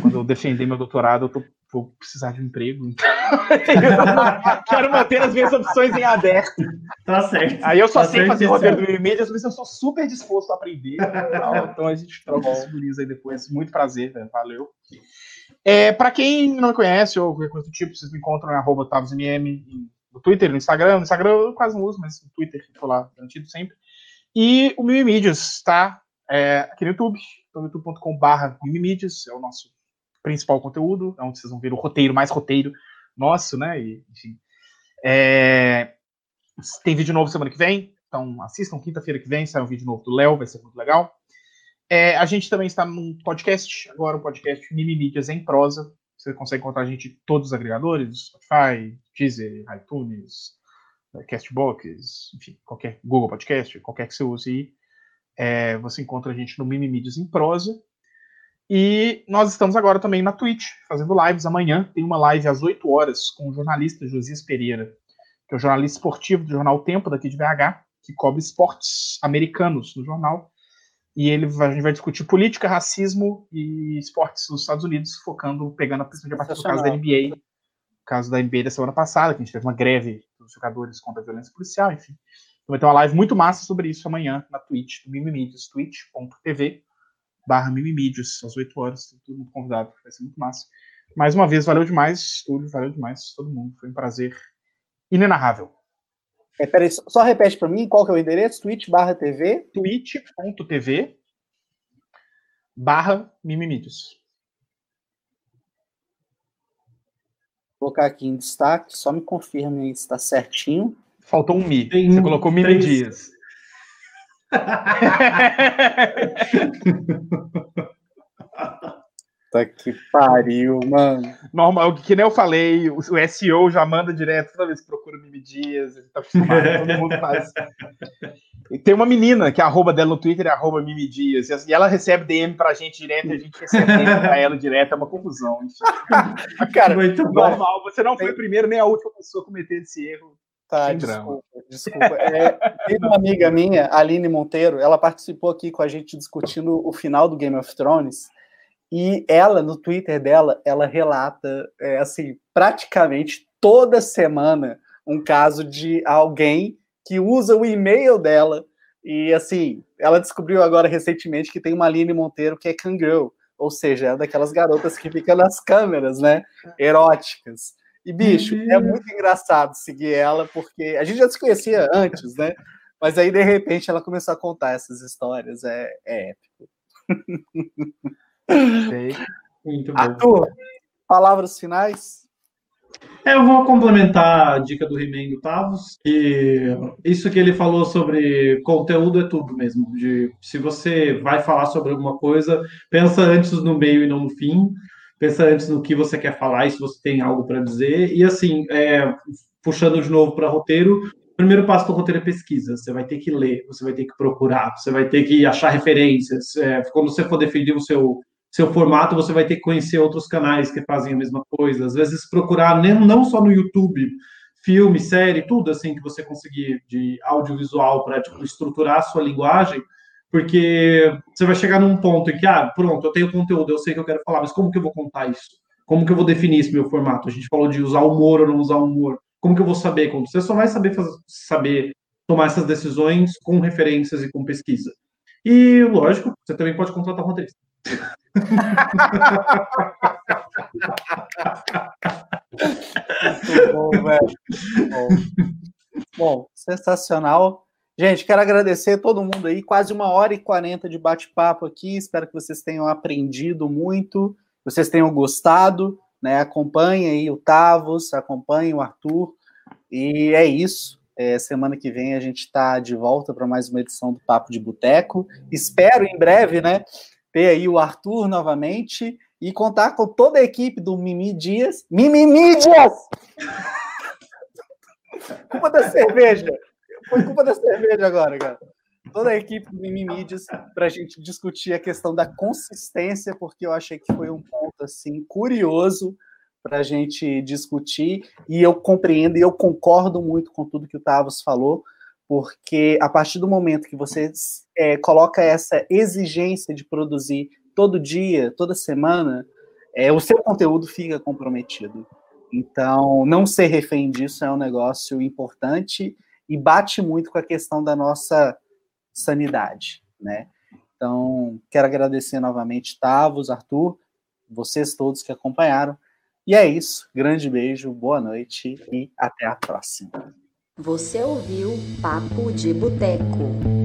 Speaker 4: quando eu defender meu doutorado, eu tô, vou precisar de um emprego. Então... Quero manter as minhas opções em aberto.
Speaker 3: Tá certo.
Speaker 4: Aí eu só
Speaker 3: tá
Speaker 4: sei fazer roteiro do mídias, mas eu sou super disposto a aprender. Então a gente troca umas figurinhas aí depois. Muito prazer, velho. Valeu. É, para quem não me conhece ou qualquer coisa do tipo, vocês me encontram em arroba no Twitter, no Instagram. No Instagram eu quase não uso, mas no Twitter fico lá garantido sempre. E o Mimimídias está é, aqui no YouTube, então youtube.com.br Mimimídias, é o nosso principal conteúdo, é onde vocês vão ver o roteiro, mais roteiro nosso, né? E, enfim. É, tem vídeo novo semana que vem, então assistam quinta-feira que vem, sai um vídeo novo do Léo, vai ser muito legal. É, a gente também está num podcast, agora o um podcast Mimimídias em prosa. Você consegue encontrar a gente em todos os agregadores, Spotify, Deezer, iTunes, Castbox, enfim, qualquer Google Podcast, qualquer que você use aí. É, você encontra a gente no Mimimídias em prosa. E nós estamos agora também na Twitch, fazendo lives. Amanhã tem uma live às 8 horas com o jornalista Josias Pereira, que é o jornalista esportivo do jornal Tempo, daqui de BH, que cobre esportes americanos no jornal. E ele vai, a gente vai discutir política, racismo e esportes nos Estados Unidos, focando, pegando a questão de partir do caso da NBA, o caso da NBA da semana passada, que a gente teve uma greve dos jogadores contra a violência policial, enfim. Então vai ter uma live muito massa sobre isso amanhã na Twitch, do Mimimídios, twitch.tv barra Mimimídios, às 8 horas, todo mundo convidado, vai ser muito massa. Mais uma vez, valeu demais, Túlio, valeu demais, todo mundo, foi um prazer inenarrável.
Speaker 2: É, peraí, só repete para mim qual que é o endereço, twitch barra TV?
Speaker 4: twitch.tv barra Mimimídios.
Speaker 2: Vou colocar aqui em destaque, só me confirme aí se está certinho.
Speaker 4: Faltou um Mi. Tem Você colocou três... Dias.
Speaker 2: Tá que pariu, mano.
Speaker 4: Normal, que nem eu falei, o, SEO já manda direto toda vez que procura Mimi Dias, ele tá acostumado, todo mundo faz. E tem uma menina que a arroba dela no Twitter é arroba Mimi Dias, e ela recebe DM pra gente direto e a gente recebe DM pra ela direto, é uma confusão. Cara, Muito normal, bom. você não foi a primeira nem a última pessoa a cometer esse erro.
Speaker 2: Tá, desculpa, desculpa. É, tem uma amiga minha, Aline Monteiro, ela participou aqui com a gente discutindo o final do Game of Thrones. E ela, no Twitter dela, ela relata, é, assim, praticamente toda semana um caso de alguém que usa o e-mail dela. E, assim, ela descobriu agora recentemente que tem uma Aline Monteiro que é Kangirl, ou seja, é daquelas garotas que ficam nas câmeras, né? Eróticas. E, bicho, uhum. é muito engraçado seguir ela, porque a gente já se conhecia antes, né? Mas aí, de repente, ela começou a contar essas histórias. É, é épico.
Speaker 3: Sei. Muito bom.
Speaker 2: Arthur, palavras finais?
Speaker 3: É, eu vou complementar a dica do He-Man do Tavos, que isso que ele falou sobre conteúdo é tudo mesmo. De, se você vai falar sobre alguma coisa, pensa antes no meio e não no fim pensa antes no que você quer falar e se você tem algo para dizer. E assim, é, puxando de novo para roteiro, o primeiro passo do roteiro é pesquisa. Você vai ter que ler, você vai ter que procurar, você vai ter que achar referências. É, quando você for definir o seu seu formato, você vai ter que conhecer outros canais que fazem a mesma coisa. Às vezes procurar nem, não só no YouTube, filme, série, tudo assim que você conseguir de audiovisual para tipo, estruturar a sua linguagem porque você vai chegar num ponto em que, ah, pronto, eu tenho conteúdo, eu sei que eu quero falar, mas como que eu vou contar isso? Como que eu vou definir esse meu formato? A gente falou de usar humor ou não usar humor. Como que eu vou saber? Como? Você só vai saber, fazer, saber tomar essas decisões com referências e com pesquisa. E, lógico, você também pode contratar um roteirista.
Speaker 2: Muito bom, velho. Bom. bom, sensacional. Gente, quero agradecer a todo mundo aí, quase uma hora e quarenta de bate-papo aqui. Espero que vocês tenham aprendido muito, vocês tenham gostado, né? Acompanhe aí o Tavos, acompanhe o Arthur. E é isso. É, semana que vem a gente está de volta para mais uma edição do Papo de Boteco. Espero em breve, né? Ter aí o Arthur novamente e contar com toda a equipe do Mimi Dias. Mimi Dias! culpa da cerveja. Foi culpa da cerveja agora, cara. Toda a equipe do Mimimídias para a gente discutir a questão da consistência, porque eu achei que foi um ponto assim curioso para a gente discutir e eu compreendo e eu concordo muito com tudo que o Tavos falou, porque a partir do momento que você é, coloca essa exigência de produzir todo dia, toda semana, é, o seu conteúdo fica comprometido. Então, não ser refém disso é um negócio importante e bate muito com a questão da nossa sanidade, né? Então, quero agradecer novamente Tavos, Arthur, vocês todos que acompanharam. E é isso. Grande beijo, boa noite e até a próxima.
Speaker 1: Você ouviu Papo de Boteco.